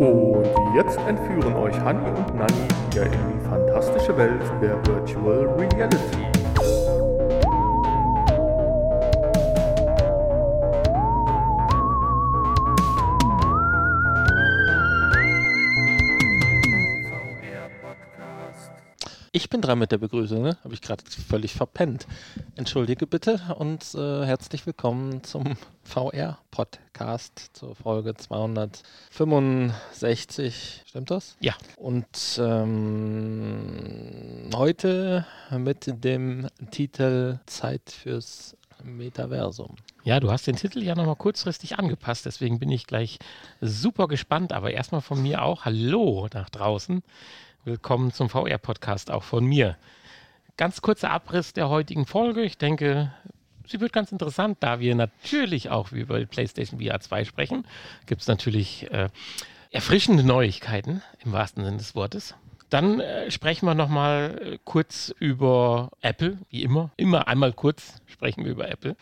Und jetzt entführen euch Hani und Nani wieder in die fantastische Welt der Virtual Reality. Ich bin dran mit der Begrüßung, ne? Habe ich gerade völlig verpennt. Entschuldige bitte und äh, herzlich willkommen zum VR-Podcast zur Folge 265. Stimmt das? Ja. Und ähm, heute mit dem Titel Zeit fürs Metaversum. Ja, du hast den Titel ja nochmal kurzfristig angepasst, deswegen bin ich gleich super gespannt. Aber erstmal von mir auch Hallo nach draußen. Willkommen zum VR-Podcast auch von mir. Ganz kurzer Abriss der heutigen Folge. Ich denke, sie wird ganz interessant, da wir natürlich auch über PlayStation VR 2 sprechen. Gibt es natürlich äh, erfrischende Neuigkeiten im wahrsten Sinne des Wortes. Dann äh, sprechen wir nochmal äh, kurz über Apple, wie immer. Immer einmal kurz sprechen wir über Apple.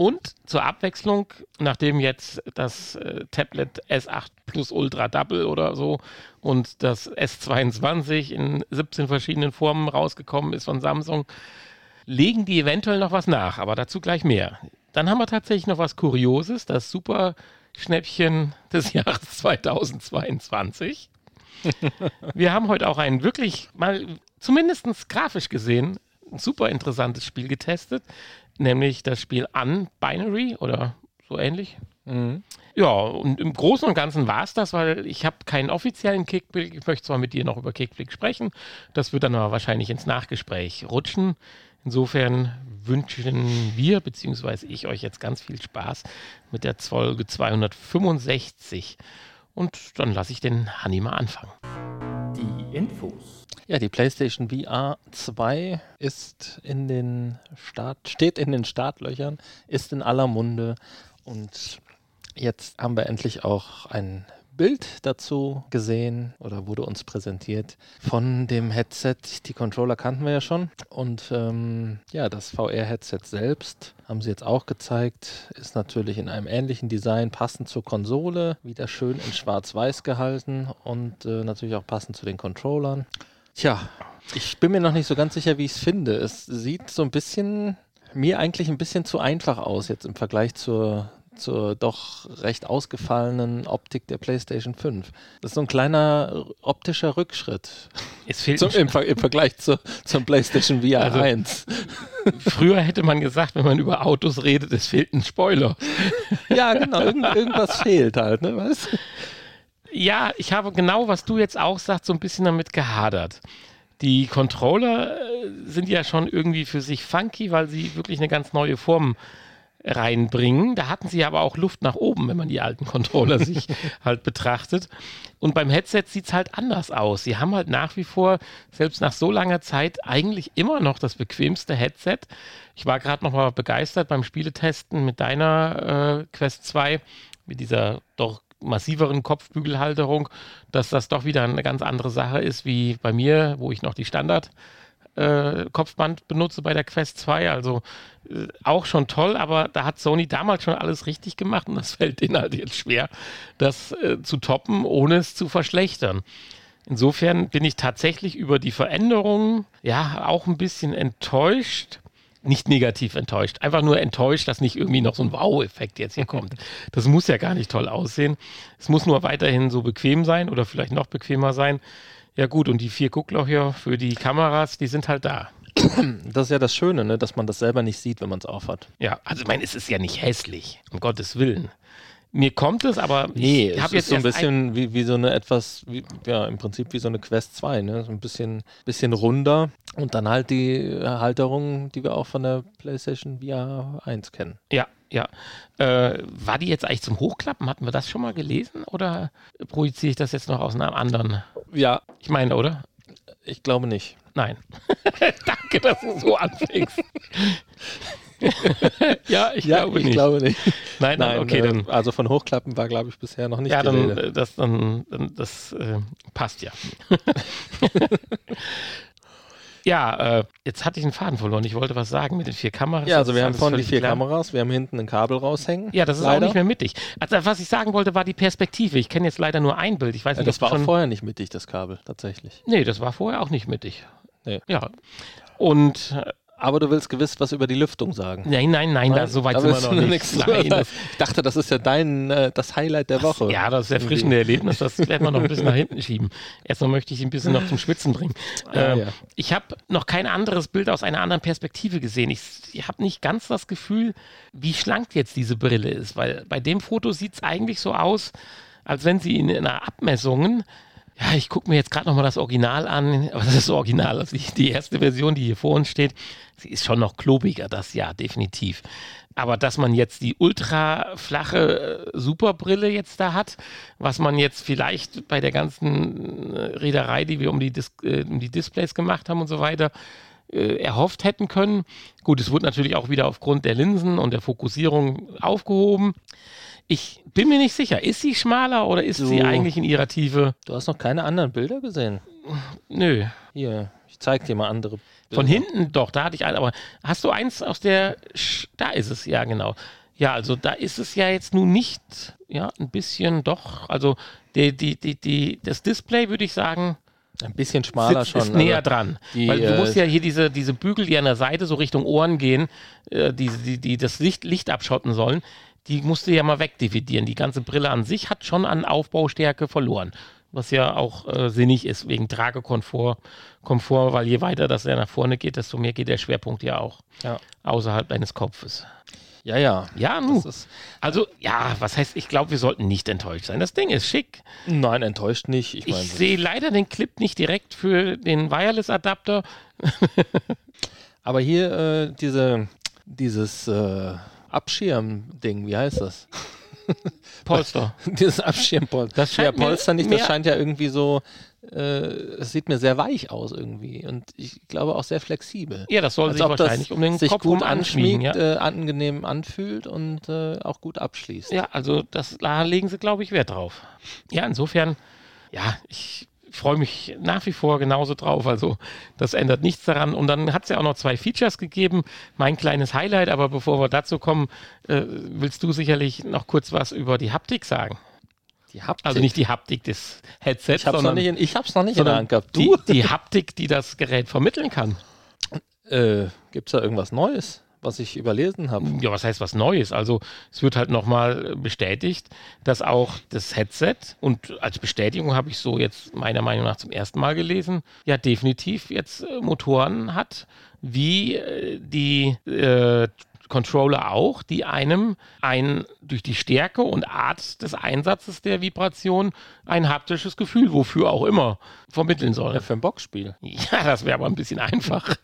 Und zur Abwechslung, nachdem jetzt das äh, Tablet S8 Plus Ultra Double oder so und das S22 in 17 verschiedenen Formen rausgekommen ist von Samsung, legen die eventuell noch was nach, aber dazu gleich mehr. Dann haben wir tatsächlich noch was Kurioses, das super Schnäppchen des Jahres 2022. wir haben heute auch ein wirklich mal zumindest grafisch gesehen ein super interessantes Spiel getestet nämlich das Spiel Unbinary oder so ähnlich. Mhm. Ja, und im Großen und Ganzen war es das, weil ich habe keinen offiziellen Kickblick. Ich möchte zwar mit dir noch über Kickblick sprechen, das wird dann aber wahrscheinlich ins Nachgespräch rutschen. Insofern wünschen wir, beziehungsweise ich euch jetzt ganz viel Spaß mit der Folge 265. Und dann lasse ich den Hanni mal anfangen. Infos. Ja, die PlayStation VR 2 ist in den Start, steht in den Startlöchern, ist in aller Munde und jetzt haben wir endlich auch ein Bild dazu gesehen oder wurde uns präsentiert von dem Headset. Die Controller kannten wir ja schon. Und ähm, ja, das VR-Headset selbst haben sie jetzt auch gezeigt. Ist natürlich in einem ähnlichen Design passend zur Konsole. Wieder schön in schwarz-weiß gehalten und äh, natürlich auch passend zu den Controllern. Tja, ich bin mir noch nicht so ganz sicher, wie ich es finde. Es sieht so ein bisschen, mir eigentlich ein bisschen zu einfach aus jetzt im Vergleich zur, zur doch recht ausgefallenen Optik der PlayStation 5. Das ist so ein kleiner optischer Rückschritt. Es fehlt Zum, im, im, Vergleich zu, zum PlayStation VR also, 1. Früher hätte man gesagt, wenn man über Autos redet, es fehlt ein Spoiler. Ja, genau. Irgend, irgendwas fehlt halt, ne? Weißt? Ja, ich habe genau, was du jetzt auch sagst, so ein bisschen damit gehadert. Die Controller äh, sind ja schon irgendwie für sich funky, weil sie wirklich eine ganz neue Form reinbringen. Da hatten sie aber auch Luft nach oben, wenn man die alten Controller sich halt betrachtet. Und beim Headset sieht es halt anders aus. Sie haben halt nach wie vor, selbst nach so langer Zeit, eigentlich immer noch das bequemste Headset. Ich war gerade noch mal begeistert beim Spieletesten mit deiner äh, Quest 2, mit dieser doch massiveren Kopfbügelhalterung, dass das doch wieder eine ganz andere Sache ist wie bei mir, wo ich noch die Standard äh, Kopfband benutze bei der Quest 2. Also äh, auch schon toll, aber da hat Sony damals schon alles richtig gemacht und das fällt denen halt jetzt schwer, das äh, zu toppen, ohne es zu verschlechtern. Insofern bin ich tatsächlich über die Veränderungen ja auch ein bisschen enttäuscht nicht negativ enttäuscht, einfach nur enttäuscht, dass nicht irgendwie noch so ein Wow-Effekt jetzt hier kommt. Das muss ja gar nicht toll aussehen. Es muss nur weiterhin so bequem sein oder vielleicht noch bequemer sein. Ja gut, und die vier Gucklocher für die Kameras, die sind halt da. Das ist ja das Schöne, ne? dass man das selber nicht sieht, wenn man es aufhat. Ja, also ich meine, es ist ja nicht hässlich, um Gottes Willen. Mir kommt es, aber nee, ich habe jetzt so ein bisschen wie, wie so eine etwas, wie, ja, im Prinzip wie so eine Quest 2, ne? So ein bisschen, bisschen runder und dann halt die Halterung, die wir auch von der PlayStation VR 1 kennen. Ja, ja. Äh, war die jetzt eigentlich zum Hochklappen? Hatten wir das schon mal gelesen oder projiziere ich das jetzt noch aus einem anderen? Ja. Ich meine, oder? Ich glaube nicht. Nein. Danke, dass du so anfängst. ja, ich, ja, glaube, ich nicht. glaube nicht. Nein, nein, okay, äh, dann. Also von Hochklappen war, glaube ich, bisher noch nicht Ja, dann, äh, das, dann, dann, das äh, passt ja. Ja, äh, jetzt hatte ich einen Faden verloren. Ich wollte was sagen mit den vier Kameras. Ja, also wir haben vorne die vier klar. Kameras, wir haben hinten ein Kabel raushängen. Ja, das ist leider. auch nicht mehr mittig. Also was ich sagen wollte, war die Perspektive. Ich kenne jetzt leider nur ein Bild. Ich weiß ja, nicht, das war auch vorher nicht mittig, das Kabel, tatsächlich. Nee, das war vorher auch nicht mittig. Nee. Ja. Und äh, aber du willst gewiss was über die Lüftung sagen. Nein, nein, nein, nein da, so weit sind wir noch nicht. Nein, das, ich dachte, das ist ja dein, äh, das Highlight der Woche. Ja, das erfrischende Erlebnis, das werden wir noch ein bisschen nach hinten schieben. Erstmal möchte ich ein bisschen noch zum Schwitzen bringen. Ah, ähm, ja. Ich habe noch kein anderes Bild aus einer anderen Perspektive gesehen. Ich, ich habe nicht ganz das Gefühl, wie schlank jetzt diese Brille ist, weil bei dem Foto sieht es eigentlich so aus, als wenn sie in einer Abmessungen ja, ich gucke mir jetzt gerade nochmal das Original an, aber das ist das Original, also die, erste Version, die hier vor uns steht, sie ist schon noch klobiger, das ja, definitiv. Aber dass man jetzt die ultra flache äh, Superbrille jetzt da hat, was man jetzt vielleicht bei der ganzen äh, Reederei, die wir um die, Dis äh, um die Displays gemacht haben und so weiter, äh, erhofft hätten können. Gut, es wurde natürlich auch wieder aufgrund der Linsen und der Fokussierung aufgehoben. Ich bin mir nicht sicher, ist sie schmaler oder ist du, sie eigentlich in ihrer Tiefe? Du hast noch keine anderen Bilder gesehen. Nö. Hier, ich zeig dir mal andere. Bilder. Von hinten doch, da hatte ich ein, aber hast du eins aus der, Sch da ist es, ja genau. Ja, also da ist es ja jetzt nun nicht, ja, ein bisschen doch, also die, die, die, die, das Display würde ich sagen, ein bisschen schmaler Sitz schon. Ist näher dran. Die, Weil du musst äh, ja hier diese, diese Bügel, die an der Seite so Richtung Ohren gehen, äh, die, die, die das Licht, Licht abschotten sollen, die musst du ja mal wegdividieren. Die ganze Brille an sich hat schon an Aufbaustärke verloren. Was ja auch äh, sinnig ist, wegen Tragekomfort, Komfort, weil je weiter das ja nach vorne geht, desto mehr geht der Schwerpunkt ja auch ja. außerhalb deines Kopfes. Ja, ja. Ja, nu. also, ja, was heißt, ich glaube, wir sollten nicht enttäuscht sein. Das Ding ist schick. Nein, enttäuscht nicht. Ich, ich sehe leider den Clip nicht direkt für den Wireless-Adapter. Aber hier äh, diese, dieses äh, Abschirmding, wie heißt das? Polster. Dieses Abschirmpolster. Das scheint ja, Polster nicht, das scheint ja irgendwie so, äh, es sieht mir sehr weich aus irgendwie und ich glaube auch sehr flexibel. Ja, das soll Als sich wahrscheinlich um den sich Kopf gut anschmiegt, ja. äh, angenehm anfühlt und äh, auch gut abschließt. Ja, also das, da legen sie, glaube ich, Wert drauf. Ja, insofern, ja, ich freue mich nach wie vor genauso drauf. Also das ändert nichts daran. Und dann hat es ja auch noch zwei Features gegeben. Mein kleines Highlight, aber bevor wir dazu kommen, äh, willst du sicherlich noch kurz was über die Haptik sagen? Die Haptik? Also nicht die Haptik des Headsets, ich hab's sondern, noch nicht in, ich habe es noch nicht in der Hand gehabt. Du? Die, die Haptik, die das Gerät vermitteln kann. Äh, Gibt es da irgendwas Neues? Was ich überlesen habe. Ja, was heißt was Neues? Also es wird halt nochmal bestätigt, dass auch das Headset, und als Bestätigung habe ich so jetzt meiner Meinung nach zum ersten Mal gelesen, ja definitiv jetzt äh, Motoren hat, wie äh, die äh, Controller auch, die einem ein durch die Stärke und Art des Einsatzes der Vibration ein haptisches Gefühl, wofür auch immer, vermitteln soll. Ja, für ein Boxspiel. Ja, das wäre aber ein bisschen einfach.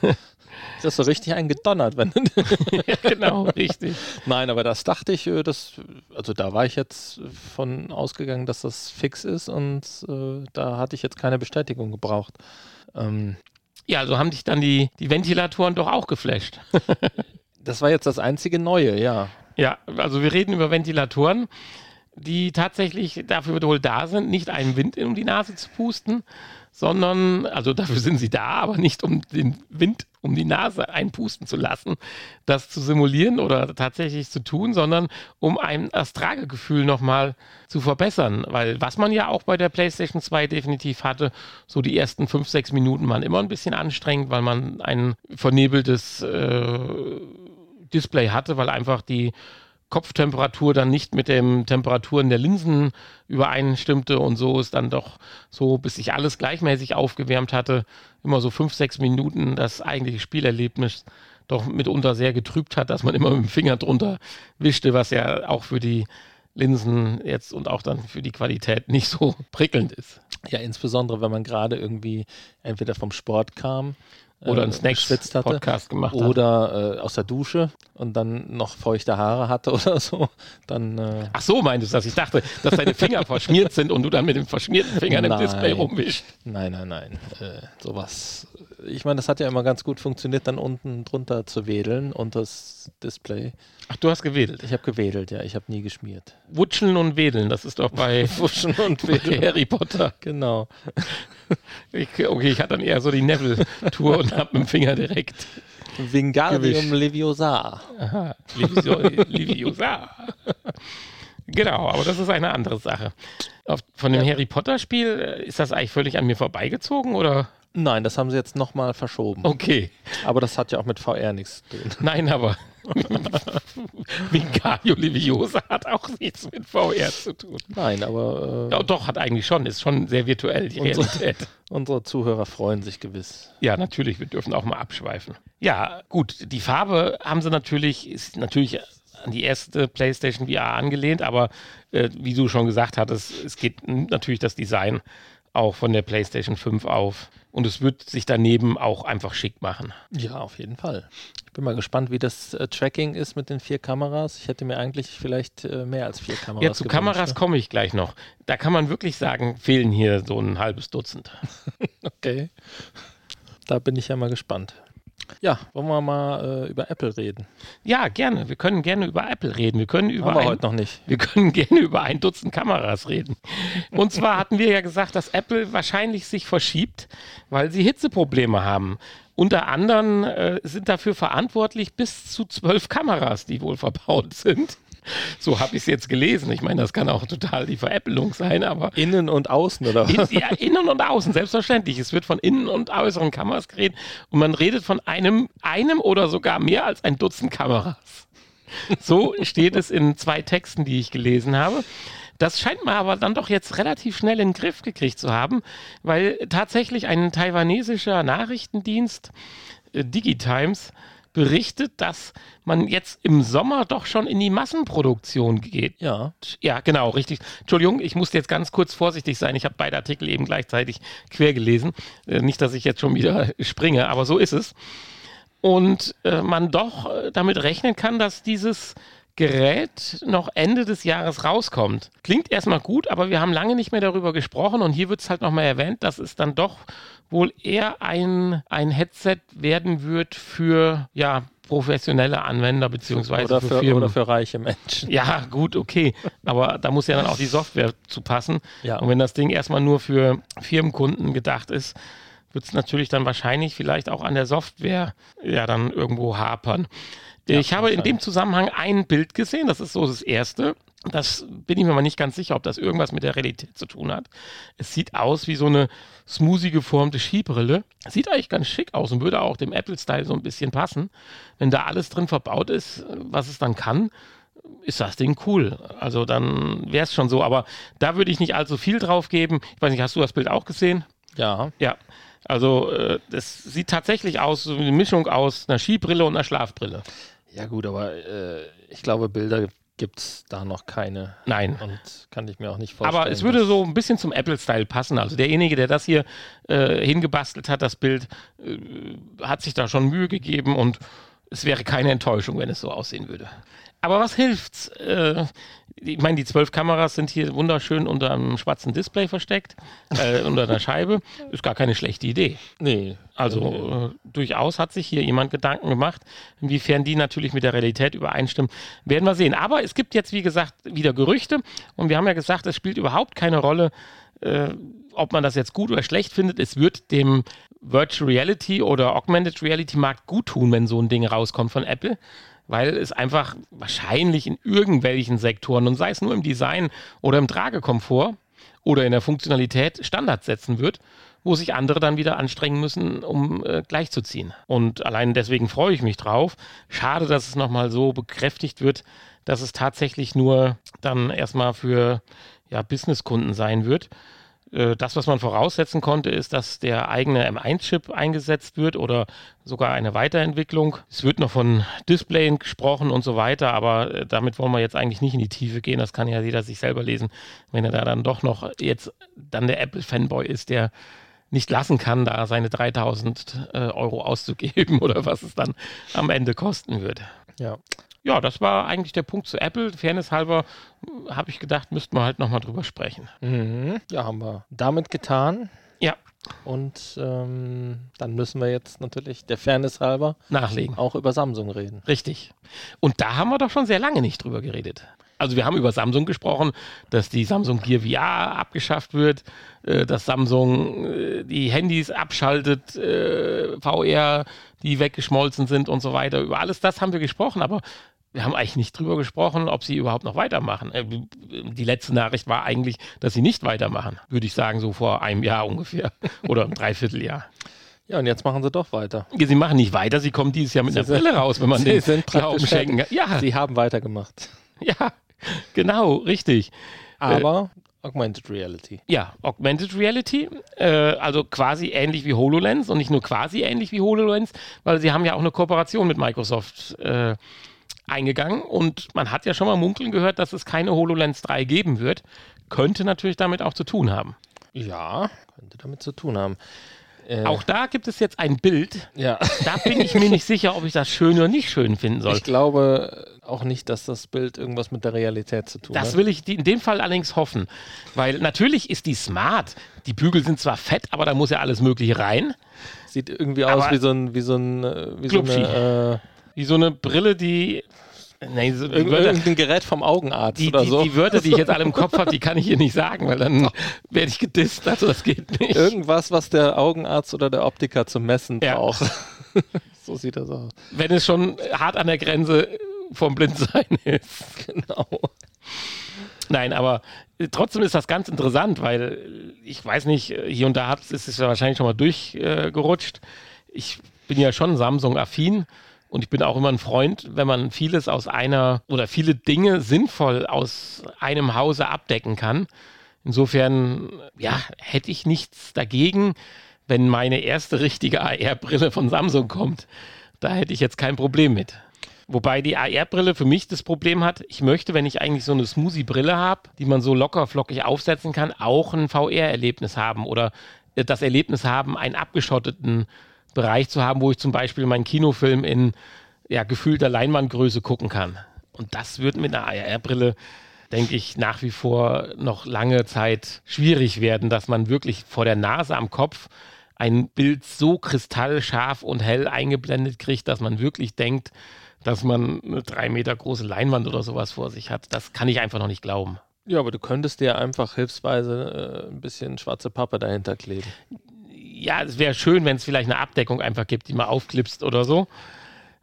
Das ist so richtig eingedonnert, wenn. ja, genau, richtig. Nein, aber das dachte ich, äh, das, also da war ich jetzt von ausgegangen, dass das fix ist und äh, da hatte ich jetzt keine Bestätigung gebraucht. Ähm, ja, also haben dich dann die, die Ventilatoren doch auch geflasht. das war jetzt das einzige Neue, ja. Ja, also wir reden über Ventilatoren, die tatsächlich dafür wohl da sind, nicht einen Wind um die Nase zu pusten, sondern, also dafür sind sie da, aber nicht um den Wind um die Nase einpusten zu lassen, das zu simulieren oder tatsächlich zu tun, sondern um ein das nochmal zu verbessern. Weil was man ja auch bei der PlayStation 2 definitiv hatte, so die ersten fünf, sechs Minuten waren immer ein bisschen anstrengend, weil man ein vernebeltes äh, Display hatte, weil einfach die Kopftemperatur dann nicht mit den Temperaturen der Linsen übereinstimmte und so ist dann doch so, bis sich alles gleichmäßig aufgewärmt hatte, immer so fünf, sechs Minuten das eigentliche Spielerlebnis doch mitunter sehr getrübt hat, dass man immer mit dem Finger drunter wischte, was ja auch für die Linsen jetzt und auch dann für die Qualität nicht so prickelnd ist. Ja, insbesondere wenn man gerade irgendwie entweder vom Sport kam oder einen äh, Snacks-Podcast gemacht Oder äh, aus der Dusche und dann noch feuchte Haare hatte oder so. Dann, äh Ach so, meintest du das? Ich dachte, dass deine Finger verschmiert sind und du dann mit den verschmierten Fingern im Display rumwischst. Nein, nein, nein. Äh, sowas. Ich meine, das hat ja immer ganz gut funktioniert, dann unten drunter zu wedeln und das Display. Ach, du hast gewedelt? Ich habe gewedelt, ja. Ich habe nie geschmiert. Wutscheln und wedeln, das ist doch bei Wutscheln und wedeln. Harry Potter. Genau. ich, okay, ich hatte dann eher so die Neville-Tour und habe mit dem Finger direkt. Vingalium Leviosa. Aha, Leviosa. genau, aber das ist eine andere Sache. Auf, von dem ja. Harry Potter-Spiel, äh, ist das eigentlich völlig an mir vorbeigezogen oder? Nein, das haben sie jetzt nochmal verschoben. Okay. Aber das hat ja auch mit VR nichts zu tun. Nein, aber Vincario Leviosa hat auch nichts mit VR zu tun. Nein, aber. Äh, ja, doch, hat eigentlich schon. Ist schon sehr virtuell, die unsere, Realität. Unsere Zuhörer freuen sich gewiss. Ja, natürlich. Wir dürfen auch mal abschweifen. Ja, gut. Die Farbe haben sie natürlich, ist natürlich an die erste PlayStation VR angelehnt, aber äh, wie du schon gesagt hattest, es geht natürlich das Design auch von der PlayStation 5 auf. Und es wird sich daneben auch einfach schick machen. Ja, auf jeden Fall. Ich bin mal gespannt, wie das äh, Tracking ist mit den vier Kameras. Ich hätte mir eigentlich vielleicht äh, mehr als vier Kameras. Ja, zu gewünscht, Kameras ne? komme ich gleich noch. Da kann man wirklich sagen, fehlen hier so ein halbes Dutzend. okay. Da bin ich ja mal gespannt. Ja, wollen wir mal äh, über Apple reden? Ja, gerne. Wir können gerne über Apple reden. Wir können über Haben wir ein, heute noch nicht. Wir können gerne über ein Dutzend Kameras reden. Und zwar hatten wir ja gesagt, dass Apple wahrscheinlich sich verschiebt, weil sie Hitzeprobleme haben. Unter anderem äh, sind dafür verantwortlich bis zu zwölf Kameras, die wohl verbaut sind. So habe ich es jetzt gelesen. Ich meine, das kann auch total die Veräppelung sein, aber. Innen und außen, oder was? In, ja, innen und außen, selbstverständlich. Es wird von innen und äußeren Kameras geredet und man redet von einem, einem oder sogar mehr als ein Dutzend Kameras. So steht es in zwei Texten, die ich gelesen habe. Das scheint man aber dann doch jetzt relativ schnell in den Griff gekriegt zu haben, weil tatsächlich ein taiwanesischer Nachrichtendienst, äh, Digitimes, berichtet, dass man jetzt im Sommer doch schon in die Massenproduktion geht. Ja. Ja, genau, richtig. Entschuldigung, ich musste jetzt ganz kurz vorsichtig sein. Ich habe beide Artikel eben gleichzeitig quer gelesen. Äh, nicht, dass ich jetzt schon wieder springe, aber so ist es. Und äh, man doch äh, damit rechnen kann, dass dieses Gerät noch Ende des Jahres rauskommt. Klingt erstmal gut, aber wir haben lange nicht mehr darüber gesprochen und hier wird es halt nochmal erwähnt, dass es dann doch wohl eher ein, ein Headset werden wird für ja, professionelle Anwender beziehungsweise oder für, für Firmen. Oder für reiche Menschen. Ja, gut, okay. Aber da muss ja dann auch die Software zu passen. Ja. Und wenn das Ding erstmal nur für Firmenkunden gedacht ist, wird es natürlich dann wahrscheinlich vielleicht auch an der Software ja dann irgendwo hapern. Ja, ich habe in dem Zusammenhang ein Bild gesehen, das ist so das erste. Das bin ich mir mal nicht ganz sicher, ob das irgendwas mit der Realität zu tun hat. Es sieht aus wie so eine smoothie geformte Skibrille. Sieht eigentlich ganz schick aus und würde auch dem Apple-Style so ein bisschen passen. Wenn da alles drin verbaut ist, was es dann kann, ist das Ding cool. Also dann wäre es schon so. Aber da würde ich nicht allzu viel drauf geben. Ich weiß nicht, hast du das Bild auch gesehen? Ja. Ja. Also äh, das sieht tatsächlich aus, so eine Mischung aus einer Skibrille und einer Schlafbrille. Ja gut, aber äh, ich glaube, Bilder gibt es da noch keine. Nein. Und kann ich mir auch nicht vorstellen. Aber es würde so ein bisschen zum Apple-Style passen. Also derjenige, der das hier äh, hingebastelt hat, das Bild, äh, hat sich da schon Mühe gegeben und es wäre keine Enttäuschung, wenn es so aussehen würde. Aber was hilft's? Äh, ich meine, die zwölf Kameras sind hier wunderschön unter einem schwarzen Display versteckt, äh, unter einer Scheibe. Ist gar keine schlechte Idee. Nee. Also äh, durchaus hat sich hier jemand Gedanken gemacht, inwiefern die natürlich mit der Realität übereinstimmen, werden wir sehen. Aber es gibt jetzt, wie gesagt, wieder Gerüchte und wir haben ja gesagt, es spielt überhaupt keine Rolle, äh, ob man das jetzt gut oder schlecht findet. Es wird dem Virtual Reality oder Augmented Reality Markt gut tun, wenn so ein Ding rauskommt von Apple weil es einfach wahrscheinlich in irgendwelchen Sektoren, und sei es nur im Design oder im Tragekomfort oder in der Funktionalität, Standards setzen wird, wo sich andere dann wieder anstrengen müssen, um äh, gleichzuziehen. Und allein deswegen freue ich mich drauf. Schade, dass es nochmal so bekräftigt wird, dass es tatsächlich nur dann erstmal für ja, Businesskunden sein wird. Äh, das, was man voraussetzen konnte, ist, dass der eigene M1-Chip eingesetzt wird oder sogar eine Weiterentwicklung. Es wird noch von Displayen gesprochen und so weiter, aber äh, damit wollen wir jetzt eigentlich nicht in die Tiefe gehen. Das kann ja jeder sich selber lesen, wenn er da dann doch noch jetzt dann der Apple-Fanboy ist, der nicht lassen kann, da seine 3000 äh, Euro auszugeben oder was es dann am Ende kosten würde. Ja ja, das war eigentlich der Punkt zu Apple. Fairness halber habe ich gedacht, müssten wir halt nochmal drüber sprechen. Mhm. Ja, haben wir damit getan. Ja. Und ähm, dann müssen wir jetzt natürlich der Fairness halber nachlegen. Auch über Samsung reden. Richtig. Und da haben wir doch schon sehr lange nicht drüber geredet. Also wir haben über Samsung gesprochen, dass die Samsung Gear VR abgeschafft wird, äh, dass Samsung äh, die Handys abschaltet, äh, VR, die weggeschmolzen sind und so weiter. Über alles das haben wir gesprochen, aber wir haben eigentlich nicht drüber gesprochen, ob sie überhaupt noch weitermachen. Äh, die letzte Nachricht war eigentlich, dass sie nicht weitermachen, würde ich sagen, so vor einem Jahr ungefähr oder einem Dreivierteljahr. Ja, und jetzt machen sie doch weiter. Sie machen nicht weiter, sie kommen dieses Jahr mit sie einer Brille raus, wenn man sie den sind Glauben schenken kann. Ja. Sie haben weitergemacht. Ja, genau, richtig. Aber äh, Augmented Reality. Ja, Augmented Reality, äh, also quasi ähnlich wie HoloLens und nicht nur quasi ähnlich wie HoloLens, weil sie haben ja auch eine Kooperation mit Microsoft äh, eingegangen und man hat ja schon mal munkeln gehört, dass es keine HoloLens 3 geben wird. Könnte natürlich damit auch zu tun haben. Ja, könnte damit zu tun haben. Äh, auch da gibt es jetzt ein Bild. Ja. Da bin ich mir nicht sicher, ob ich das schön oder nicht schön finden soll. Ich glaube auch nicht, dass das Bild irgendwas mit der Realität zu tun das hat. Das will ich in dem Fall allerdings hoffen. Weil natürlich ist die smart. Die Bügel sind zwar fett, aber da muss ja alles Mögliche rein. Sieht irgendwie aus wie so ein, wie so ein, äh, wie so eine, äh, wie so eine Brille, die Nein, so Ir Wörter, irgendein Gerät vom Augenarzt die, oder die, so. Die Wörter, die ich jetzt alle im Kopf habe, die kann ich hier nicht sagen, weil dann werde ich gedisst. Also das geht nicht. Irgendwas, was der Augenarzt oder der Optiker zum Messen ja. braucht. so sieht das aus. Wenn es schon hart an der Grenze vom Blindsein ist. Genau. Nein, aber trotzdem ist das ganz interessant, weil ich weiß nicht, hier und da ist es ja wahrscheinlich schon mal durchgerutscht. Ich bin ja schon Samsung-affin und ich bin auch immer ein Freund, wenn man vieles aus einer oder viele Dinge sinnvoll aus einem Hause abdecken kann. Insofern, ja, hätte ich nichts dagegen, wenn meine erste richtige AR-Brille von Samsung kommt. Da hätte ich jetzt kein Problem mit. Wobei die AR-Brille für mich das Problem hat, ich möchte, wenn ich eigentlich so eine Smoothie-Brille habe, die man so locker flockig aufsetzen kann, auch ein VR-Erlebnis haben oder das Erlebnis haben, einen abgeschotteten Bereich zu haben, wo ich zum Beispiel meinen Kinofilm in ja, gefühlter Leinwandgröße gucken kann. Und das wird mit einer AR-Brille, denke ich, nach wie vor noch lange Zeit schwierig werden, dass man wirklich vor der Nase am Kopf ein Bild so kristallscharf und hell eingeblendet kriegt, dass man wirklich denkt, dass man eine drei Meter große Leinwand oder sowas vor sich hat. Das kann ich einfach noch nicht glauben. Ja, aber du könntest dir einfach hilfsweise äh, ein bisschen schwarze Pappe dahinter kleben ja, es wäre schön, wenn es vielleicht eine Abdeckung einfach gibt, die man aufklipst oder so.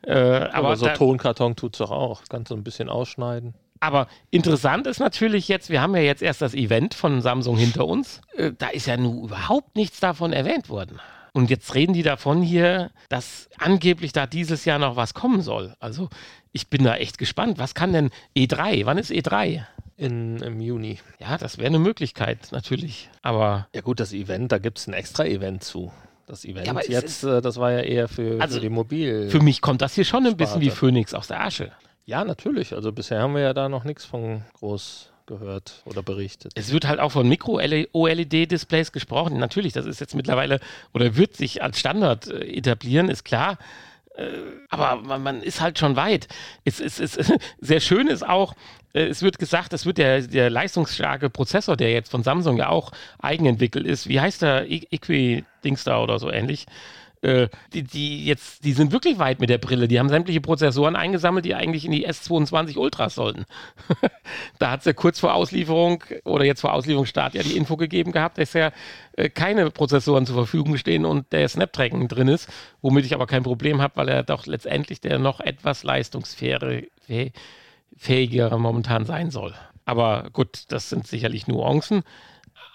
Äh, aber, aber, so da, Tonkarton tut es doch auch. Kannst du ein bisschen ausschneiden. Aber interessant ist natürlich jetzt, wir haben ja jetzt erst das Event von Samsung hinter uns. Äh, da ist ja nun überhaupt nichts davon erwähnt worden. Und jetzt reden die davon hier, dass angeblich da dieses Jahr noch was kommen soll. Also ich bin da echt gespannt. Was kann denn E3? Wann ist E3? In, im Juni. Ja, das wäre eine Möglichkeit, natürlich. Aber. Ja, gut, das Event, da gibt es ein extra Event zu. Das Event ja, jetzt, äh, das war ja eher für, also für die Mobil. Für mich kommt das hier schon ein bisschen wie Phoenix aus der Asche. Ja, natürlich. Also bisher haben wir ja da noch nichts von groß gehört oder berichtet. Es wird halt auch von Mikro-OLED-Displays gesprochen. Natürlich, das ist jetzt mittlerweile oder wird sich als Standard äh, etablieren, ist klar. Äh, aber man, man, ist halt schon weit. Es ist, es, sehr schön ist auch, äh, es wird gesagt, es wird der, der leistungsstarke Prozessor, der jetzt von Samsung ja auch eigenentwickelt ist, wie heißt der Equi-Dings da oder so ähnlich, äh, die, die jetzt, die sind wirklich weit mit der Brille. Die haben sämtliche Prozessoren eingesammelt, die eigentlich in die S22 Ultras sollten. da hat es ja kurz vor Auslieferung oder jetzt vor Auslieferungsstart ja die Info gegeben gehabt, dass ja äh, keine Prozessoren zur Verfügung stehen und der Snapdragon drin ist, womit ich aber kein Problem habe, weil er doch letztendlich der noch etwas leistungsfähigere fähiger momentan sein soll. Aber gut, das sind sicherlich Nuancen.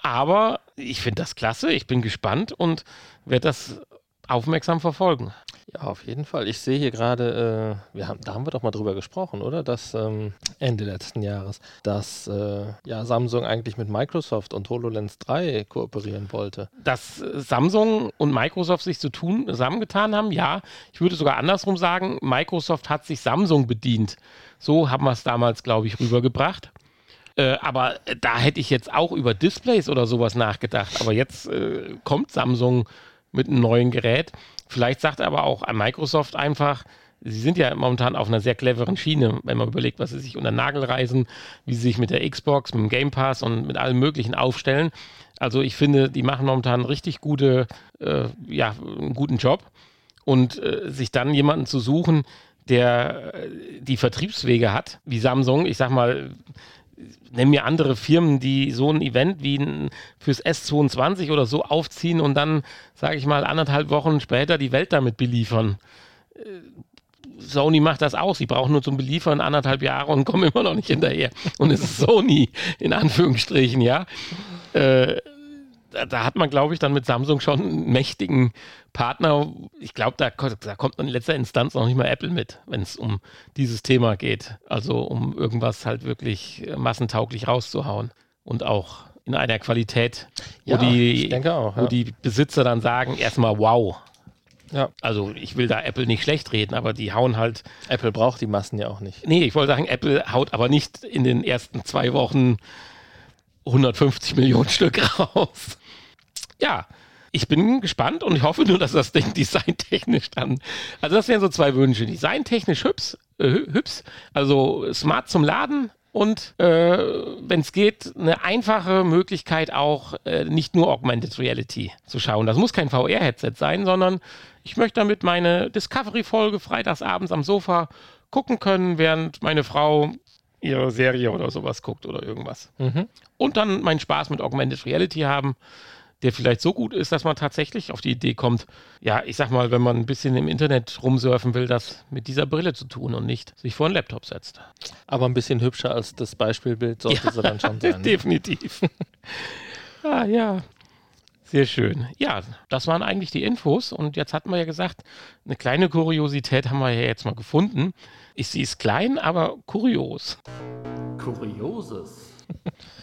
Aber ich finde das klasse, ich bin gespannt und werde das aufmerksam verfolgen. Ja, auf jeden Fall. Ich sehe hier gerade, äh, wir haben, da haben wir doch mal drüber gesprochen, oder? Dass ähm, Ende letzten Jahres, dass äh, ja, Samsung eigentlich mit Microsoft und HoloLens 3 kooperieren wollte. Dass äh, Samsung und Microsoft sich zu tun zusammengetan haben, ja. Ich würde sogar andersrum sagen, Microsoft hat sich Samsung bedient. So haben wir es damals, glaube ich, rübergebracht. Äh, aber da hätte ich jetzt auch über Displays oder sowas nachgedacht. Aber jetzt äh, kommt Samsung mit einem neuen Gerät. Vielleicht sagt aber auch Microsoft einfach, sie sind ja momentan auf einer sehr cleveren Schiene, wenn man überlegt, was sie sich unter Nagel reißen, wie sie sich mit der Xbox, mit dem Game Pass und mit allem Möglichen aufstellen. Also ich finde, die machen momentan richtig gute, äh, ja, einen guten Job. Und äh, sich dann jemanden zu suchen, der äh, die Vertriebswege hat, wie Samsung. Ich sag mal, nenn mir andere Firmen, die so ein Event wie fürs S22 oder so aufziehen und dann, sage ich mal, anderthalb Wochen später die Welt damit beliefern. Äh, Sony macht das auch. Sie brauchen nur zum Beliefern anderthalb Jahre und kommen immer noch nicht hinterher. Und es ist Sony, in Anführungsstrichen, ja. Äh, da, hat man, glaube ich, dann mit Samsung schon einen mächtigen Partner. Ich glaube, da, da, kommt in letzter Instanz noch nicht mal Apple mit, wenn es um dieses Thema geht. Also um irgendwas halt wirklich massentauglich rauszuhauen. Und auch in einer Qualität, wo, ja, die, auch, ja. wo die Besitzer dann sagen, erstmal wow. Ja. Also ich will da Apple nicht schlecht reden, aber die hauen halt. Apple braucht die Massen ja auch nicht. Nee, ich wollte sagen, Apple haut aber nicht in den ersten zwei Wochen 150 Millionen Stück raus. Ja, ich bin gespannt und ich hoffe nur, dass das Ding designtechnisch dann. Also, das wären so zwei Wünsche. Designtechnisch hübsch, äh, hübsch also smart zum Laden und, äh, wenn es geht, eine einfache Möglichkeit auch äh, nicht nur Augmented Reality zu schauen. Das muss kein VR-Headset sein, sondern ich möchte damit meine Discovery-Folge freitagsabends am Sofa gucken können, während meine Frau ihre Serie oder sowas guckt oder irgendwas. Mhm. Und dann meinen Spaß mit Augmented Reality haben der vielleicht so gut ist, dass man tatsächlich auf die Idee kommt, ja, ich sag mal, wenn man ein bisschen im Internet rumsurfen will, das mit dieser Brille zu tun und nicht sich vor einen Laptop setzt. Aber ein bisschen hübscher als das Beispielbild sollte ja, sie dann schon sein. Ne? Definitiv. ah, ja. Sehr schön. Ja, das waren eigentlich die Infos. Und jetzt hatten wir ja gesagt, eine kleine Kuriosität haben wir ja jetzt mal gefunden. Ich, sie ist klein, aber kurios. Kurioses.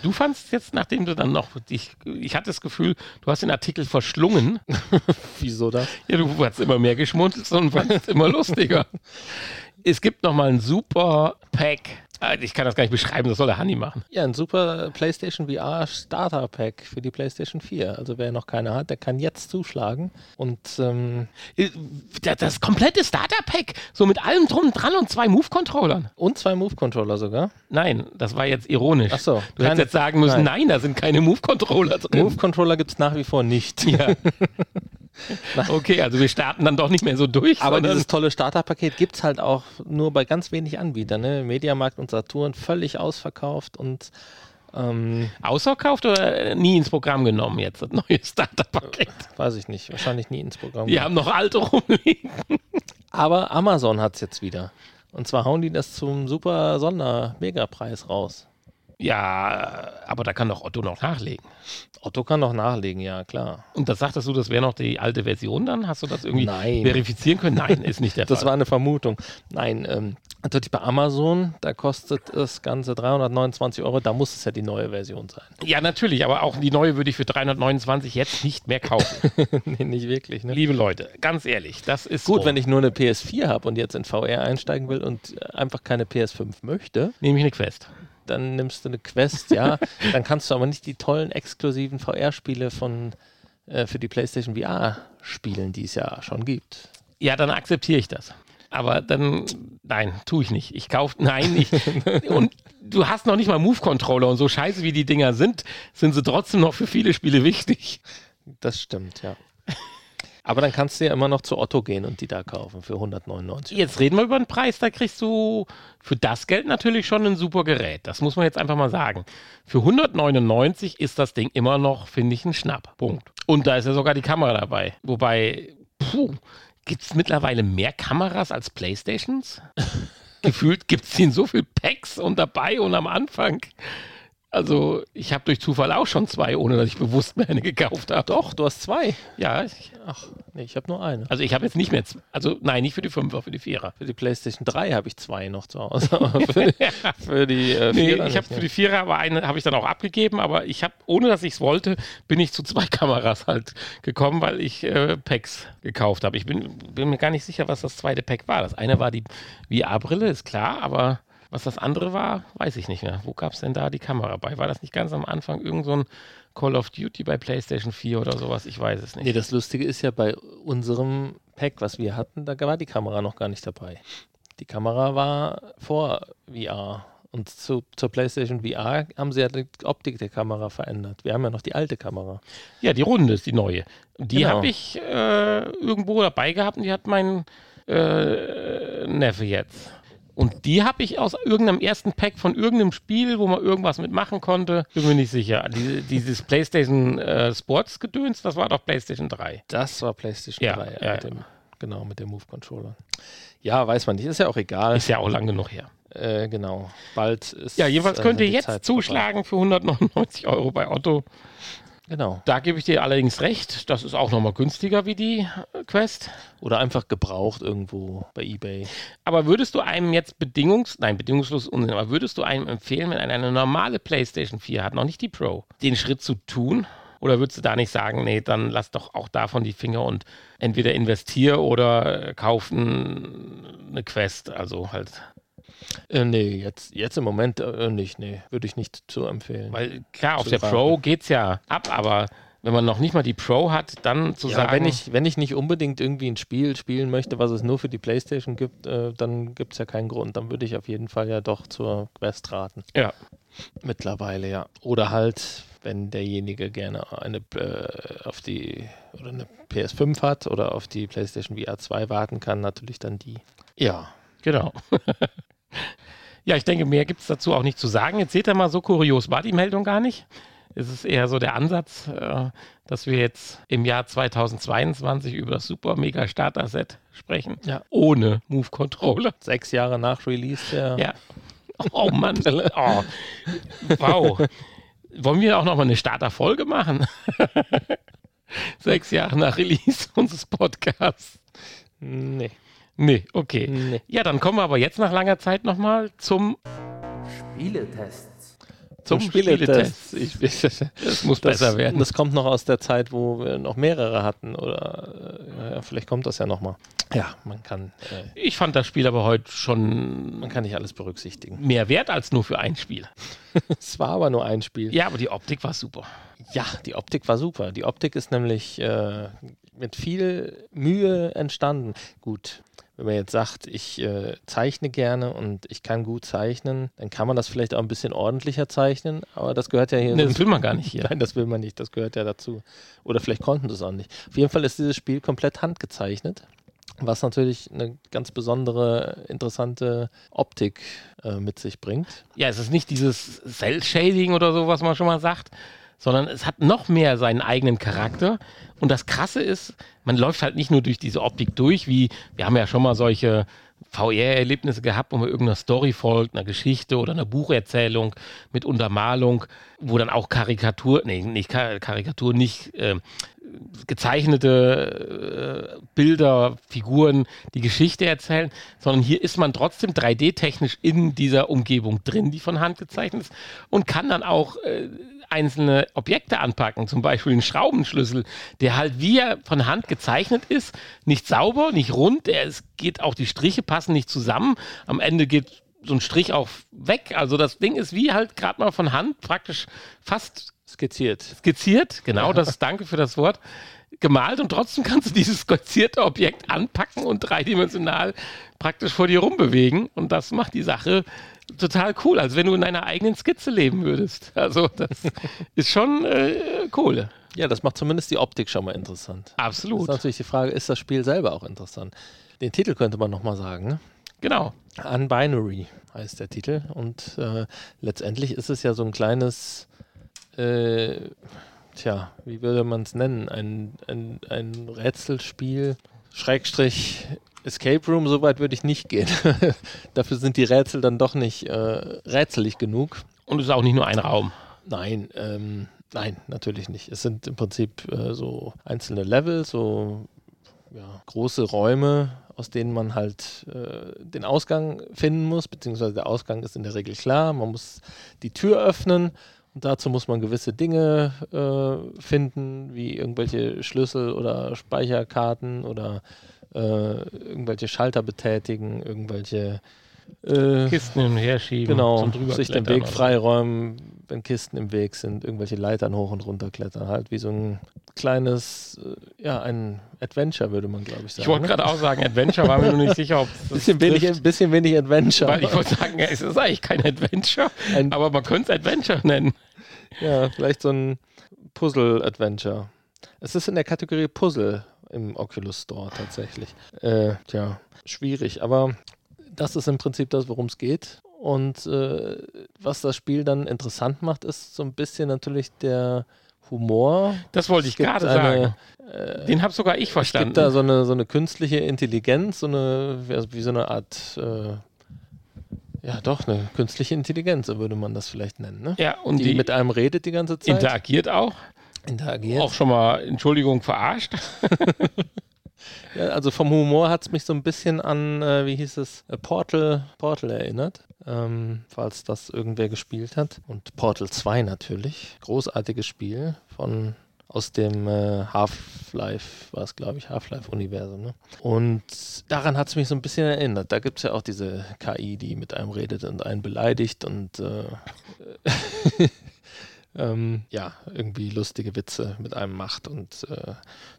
Du fandst jetzt, nachdem du dann noch, ich, ich hatte das Gefühl, du hast den Artikel verschlungen. Wieso das? Ja, du hast immer mehr geschmunzelt und fandest immer lustiger. Es gibt nochmal ein super Pack ich kann das gar nicht beschreiben, das soll der Hanni machen. Ja, ein super PlayStation VR Starter Pack für die PlayStation 4. Also wer noch keine hat, der kann jetzt zuschlagen. Und ähm, äh, das komplette Starter Pack, so mit allem drum und dran und zwei Move-Controllern. Und zwei Move-Controller sogar? Nein, das war jetzt ironisch. Ach so. Du hättest jetzt sagen müssen, nein, nein da sind keine Move-Controller drin. Move-Controller gibt es nach wie vor nicht. Ja. okay, also wir starten dann doch nicht mehr so durch. Aber dieses tolle Starterpaket gibt es halt auch nur bei ganz wenig Anbietern. Ne? Mediamarkt und Saturn völlig ausverkauft und ähm, Ausverkauft oder nie ins Programm genommen jetzt, das neue Starterpaket? Weiß ich nicht, wahrscheinlich nie ins Programm. Die haben noch alte rumliegen. Aber Amazon hat es jetzt wieder. Und zwar hauen die das zum super Sonder-Megapreis raus. Ja, aber da kann doch Otto noch nachlegen. Otto kann noch nachlegen, ja, klar. Und das sagtest du, das wäre noch die alte Version dann? Hast du das irgendwie Nein. verifizieren können? Nein, ist nicht der das Fall. Das war eine Vermutung. Nein, ähm, natürlich bei Amazon, da kostet das Ganze 329 Euro, da muss es ja die neue Version sein. Ja, natürlich, aber auch die neue würde ich für 329 jetzt nicht mehr kaufen. nee, nicht wirklich. Ne? Liebe Leute, ganz ehrlich, das ist Gut, so. wenn ich nur eine PS4 habe und jetzt in VR einsteigen will und einfach keine PS5 möchte. Nehme ich eine Quest dann nimmst du eine Quest, ja. dann kannst du aber nicht die tollen exklusiven VR-Spiele von äh, für die PlayStation VR spielen, die es ja schon gibt. Ja, dann akzeptiere ich das. Aber dann, nein, tue ich nicht. Ich kaufe, nein, ich. und du hast noch nicht mal Move-Controller und so scheiße wie die Dinger sind, sind sie trotzdem noch für viele Spiele wichtig. Das stimmt, ja. Aber dann kannst du ja immer noch zu Otto gehen und die da kaufen für 199. Jetzt reden wir über den Preis, da kriegst du für das Geld natürlich schon ein super Gerät. Das muss man jetzt einfach mal sagen. Für 199 ist das Ding immer noch, finde ich, ein Schnapp. Punkt. Und da ist ja sogar die Kamera dabei. Wobei, puh, gibt es mittlerweile mehr Kameras als Playstations? Gefühlt gibt es in so viel Packs und dabei und am Anfang. Also, ich habe durch Zufall auch schon zwei, ohne dass ich bewusst mir eine gekauft habe. Doch, du hast zwei. Ja. Ich, Ach, nee, ich habe nur eine. Also, ich habe jetzt nicht mehr, also nein, nicht für die Fünfer, für die Vierer. Für die PlayStation 3 habe ich zwei noch zu Hause. für, die, für die äh, nee, ich habe für die Vierer, aber eine habe ich dann auch abgegeben. Aber ich habe, ohne dass ich es wollte, bin ich zu zwei Kameras halt gekommen, weil ich äh, Packs gekauft habe. Ich bin, bin mir gar nicht sicher, was das zweite Pack war. Das eine war die VR-Brille, ist klar, aber was das andere war, weiß ich nicht mehr. Wo gab es denn da die Kamera bei? War das nicht ganz am Anfang irgend so ein Call of Duty bei PlayStation 4 oder sowas? Ich weiß es nicht. Nee, das Lustige ist ja bei unserem Pack, was wir hatten, da war die Kamera noch gar nicht dabei. Die Kamera war vor VR. Und zu, zur PlayStation VR haben sie ja die Optik der Kamera verändert. Wir haben ja noch die alte Kamera. Ja, die runde ist die neue. Die genau. habe ich äh, irgendwo dabei gehabt und die hat mein äh, Neffe jetzt. Und die habe ich aus irgendeinem ersten Pack von irgendeinem Spiel, wo man irgendwas mitmachen konnte, bin mir nicht sicher. Die, dieses PlayStation äh, Sports Gedöns, das war doch PlayStation 3. Das war PlayStation Ja, 3, ja, mit ja. Dem, genau, mit dem Move Controller. Ja, weiß man nicht, ist ja auch egal. Ist ja auch lang genug her. Äh, genau, bald ist. Ja, jedenfalls äh, könnt ihr jetzt Zeit zuschlagen für 199 Euro bei Otto. Genau. Da gebe ich dir allerdings recht. Das ist auch nochmal günstiger wie die äh, Quest. Oder einfach gebraucht irgendwo bei eBay. Aber würdest du einem jetzt bedingungs, nein, bedingungslos Unsinn, aber würdest du einem empfehlen, wenn einer eine normale PlayStation 4 hat, noch nicht die Pro, den Schritt zu tun? Oder würdest du da nicht sagen, nee, dann lass doch auch davon die Finger und entweder investier oder äh, kauf n- eine Quest, also halt. Äh, nee, jetzt, jetzt im Moment äh, nicht. Nee, würde ich nicht zu empfehlen. Weil klar, auf Zu der raten. Pro geht's ja ab, aber wenn man noch nicht mal die Pro hat, dann zu ja, sagen, wenn ich, wenn ich nicht unbedingt irgendwie ein Spiel spielen möchte, was es nur für die Playstation gibt, äh, dann gibt es ja keinen Grund. Dann würde ich auf jeden Fall ja doch zur Quest raten. ja, Mittlerweile, ja. Oder halt, wenn derjenige gerne eine äh, auf die oder eine PS5 hat oder auf die PlayStation VR 2 warten kann, natürlich dann die. Ja. Genau. ja, ich denke, mehr gibt es dazu auch nicht zu sagen. Jetzt seht ihr mal, so kurios war die Meldung gar nicht. Es ist eher so der Ansatz, äh, dass wir jetzt im Jahr 2022 über das Super Mega Starter Set sprechen. Ja. Ohne Move Controller. Sechs Jahre nach Release der. Ja. Oh Mann. Oh. Wow. Wollen wir auch noch mal eine Starter-Folge machen? Sechs Jahre nach Release unseres Podcasts. Nee. Nee, okay. Nee. Ja, dann kommen wir aber jetzt nach langer Zeit nochmal zum, Spieletests. zum Spieletest. Ich, ich, Das muss das, besser werden. Das kommt noch aus der Zeit, wo wir noch mehrere hatten. Oder äh, ja, vielleicht kommt das ja nochmal. Ja, man kann, äh, Ich fand das Spiel aber heute schon man kann nicht alles berücksichtigen. mehr wert als nur für ein Spiel. Es war aber nur ein Spiel. Ja, aber die Optik war super. Ja, die Optik war super. Die Optik ist nämlich äh, mit viel Mühe entstanden. Gut, wenn man jetzt sagt, ich äh, zeichne gerne und ich kann gut zeichnen, dann kann man das vielleicht auch ein bisschen ordentlicher zeichnen, aber das gehört ja hier. Nee, das will man gar nicht hier. Nein, das will man nicht, das gehört ja dazu. Oder vielleicht konnten das auch nicht. Auf jeden Fall ist dieses Spiel komplett handgezeichnet, was natürlich eine ganz besondere, interessante Optik äh, mit sich bringt. Ja, es ist nicht dieses Cell-Shading oder so, was man schon mal sagt, sondern es hat noch mehr seinen eigenen Charakter. Und das Krasse ist, man läuft halt nicht nur durch diese Optik durch, wie wir haben ja schon mal solche VR-Erlebnisse gehabt, wo man irgendeiner Story folgt, einer Geschichte oder einer Bucherzählung mit Untermalung, wo dann auch Karikatur, nee, nicht Kar Karikatur, nicht ähm, gezeichnete äh, Bilder, Figuren die Geschichte erzählen, sondern hier ist man trotzdem 3D-technisch in dieser Umgebung drin, die von Hand gezeichnet ist und kann dann auch äh, einzelne Objekte anpacken, zum Beispiel einen Schraubenschlüssel, der halt wie er von Hand gezeichnet ist, nicht sauber, nicht rund, er, es geht auch die Striche passen nicht zusammen, am Ende geht so ein Strich auch weg, also das Ding ist wie halt gerade mal von Hand praktisch fast Skizziert. skizziert, genau, das danke für das Wort, gemalt und trotzdem kannst du dieses skizzierte Objekt anpacken und dreidimensional praktisch vor dir rumbewegen und das macht die Sache total cool, als wenn du in deiner eigenen Skizze leben würdest. Also das ist schon äh, cool. Ja, das macht zumindest die Optik schon mal interessant. Das Absolut. ist natürlich die Frage, ist das Spiel selber auch interessant? Den Titel könnte man nochmal sagen. Ne? Genau. Unbinary heißt der Titel. Und äh, letztendlich ist es ja so ein kleines, äh, tja, wie würde man es nennen? Ein, ein, ein Rätselspiel, Schrägstrich Escape Room, so weit würde ich nicht gehen. Dafür sind die Rätsel dann doch nicht äh, rätselig genug. Und es ist auch nicht nur ein Raum. Nein, ähm, nein, natürlich nicht. Es sind im Prinzip äh, so einzelne Level, so ja, große Räume, aus denen man halt äh, den Ausgang finden muss, beziehungsweise der Ausgang ist in der Regel klar. Man muss die Tür öffnen und dazu muss man gewisse Dinge äh, finden, wie irgendwelche Schlüssel oder Speicherkarten oder äh, irgendwelche Schalter betätigen, irgendwelche äh, Kisten hin und her schieben. Genau, sich den Weg freiräumen, wenn Kisten im Weg sind, irgendwelche Leitern hoch und runter klettern. Halt wie so ein kleines, äh, ja, ein Adventure, würde man, glaube ich, sagen. Ich wollte ne? gerade auch sagen, Adventure, war mir nur nicht sicher, ob es bisschen wenig, trifft. bisschen wenig Adventure. Weil ich wollte sagen, es ist eigentlich kein Adventure, Ein- aber man könnte es Adventure nennen. ja, vielleicht so ein Puzzle-Adventure. Es ist in der Kategorie Puzzle. im Oculus Store tatsächlich. Äh, tja, schwierig, aber das ist im Prinzip das, worum es geht. Und äh, was das Spiel dann interessant macht, ist so ein bisschen natürlich der Humor. Das wollte ich gerade sagen. Äh, Den habe sogar ich verstanden. Es gibt da so eine, so eine künstliche Intelligenz, so eine, wie so eine Art, äh, ja doch, eine künstliche Intelligenz, so würde man das vielleicht nennen. Ne? Ja, und die, die mit einem redet die ganze Zeit. Interagiert auch. Interagiert. Auch schon mal, Entschuldigung, verarscht. ja, also vom Humor hat es mich so ein bisschen an, äh, wie hieß es, äh, Portal, Portal erinnert. Ähm, falls das irgendwer gespielt hat. Und Portal 2 natürlich. Großartiges Spiel von aus dem äh, Half-Life, war es glaube ich, Half-Life-Universum. Ne? Und daran hat es mich so ein bisschen erinnert. Da gibt es ja auch diese KI, die mit einem redet und einen beleidigt und äh, ähm, ja, irgendwie lustige Witze mit einem macht. Und äh,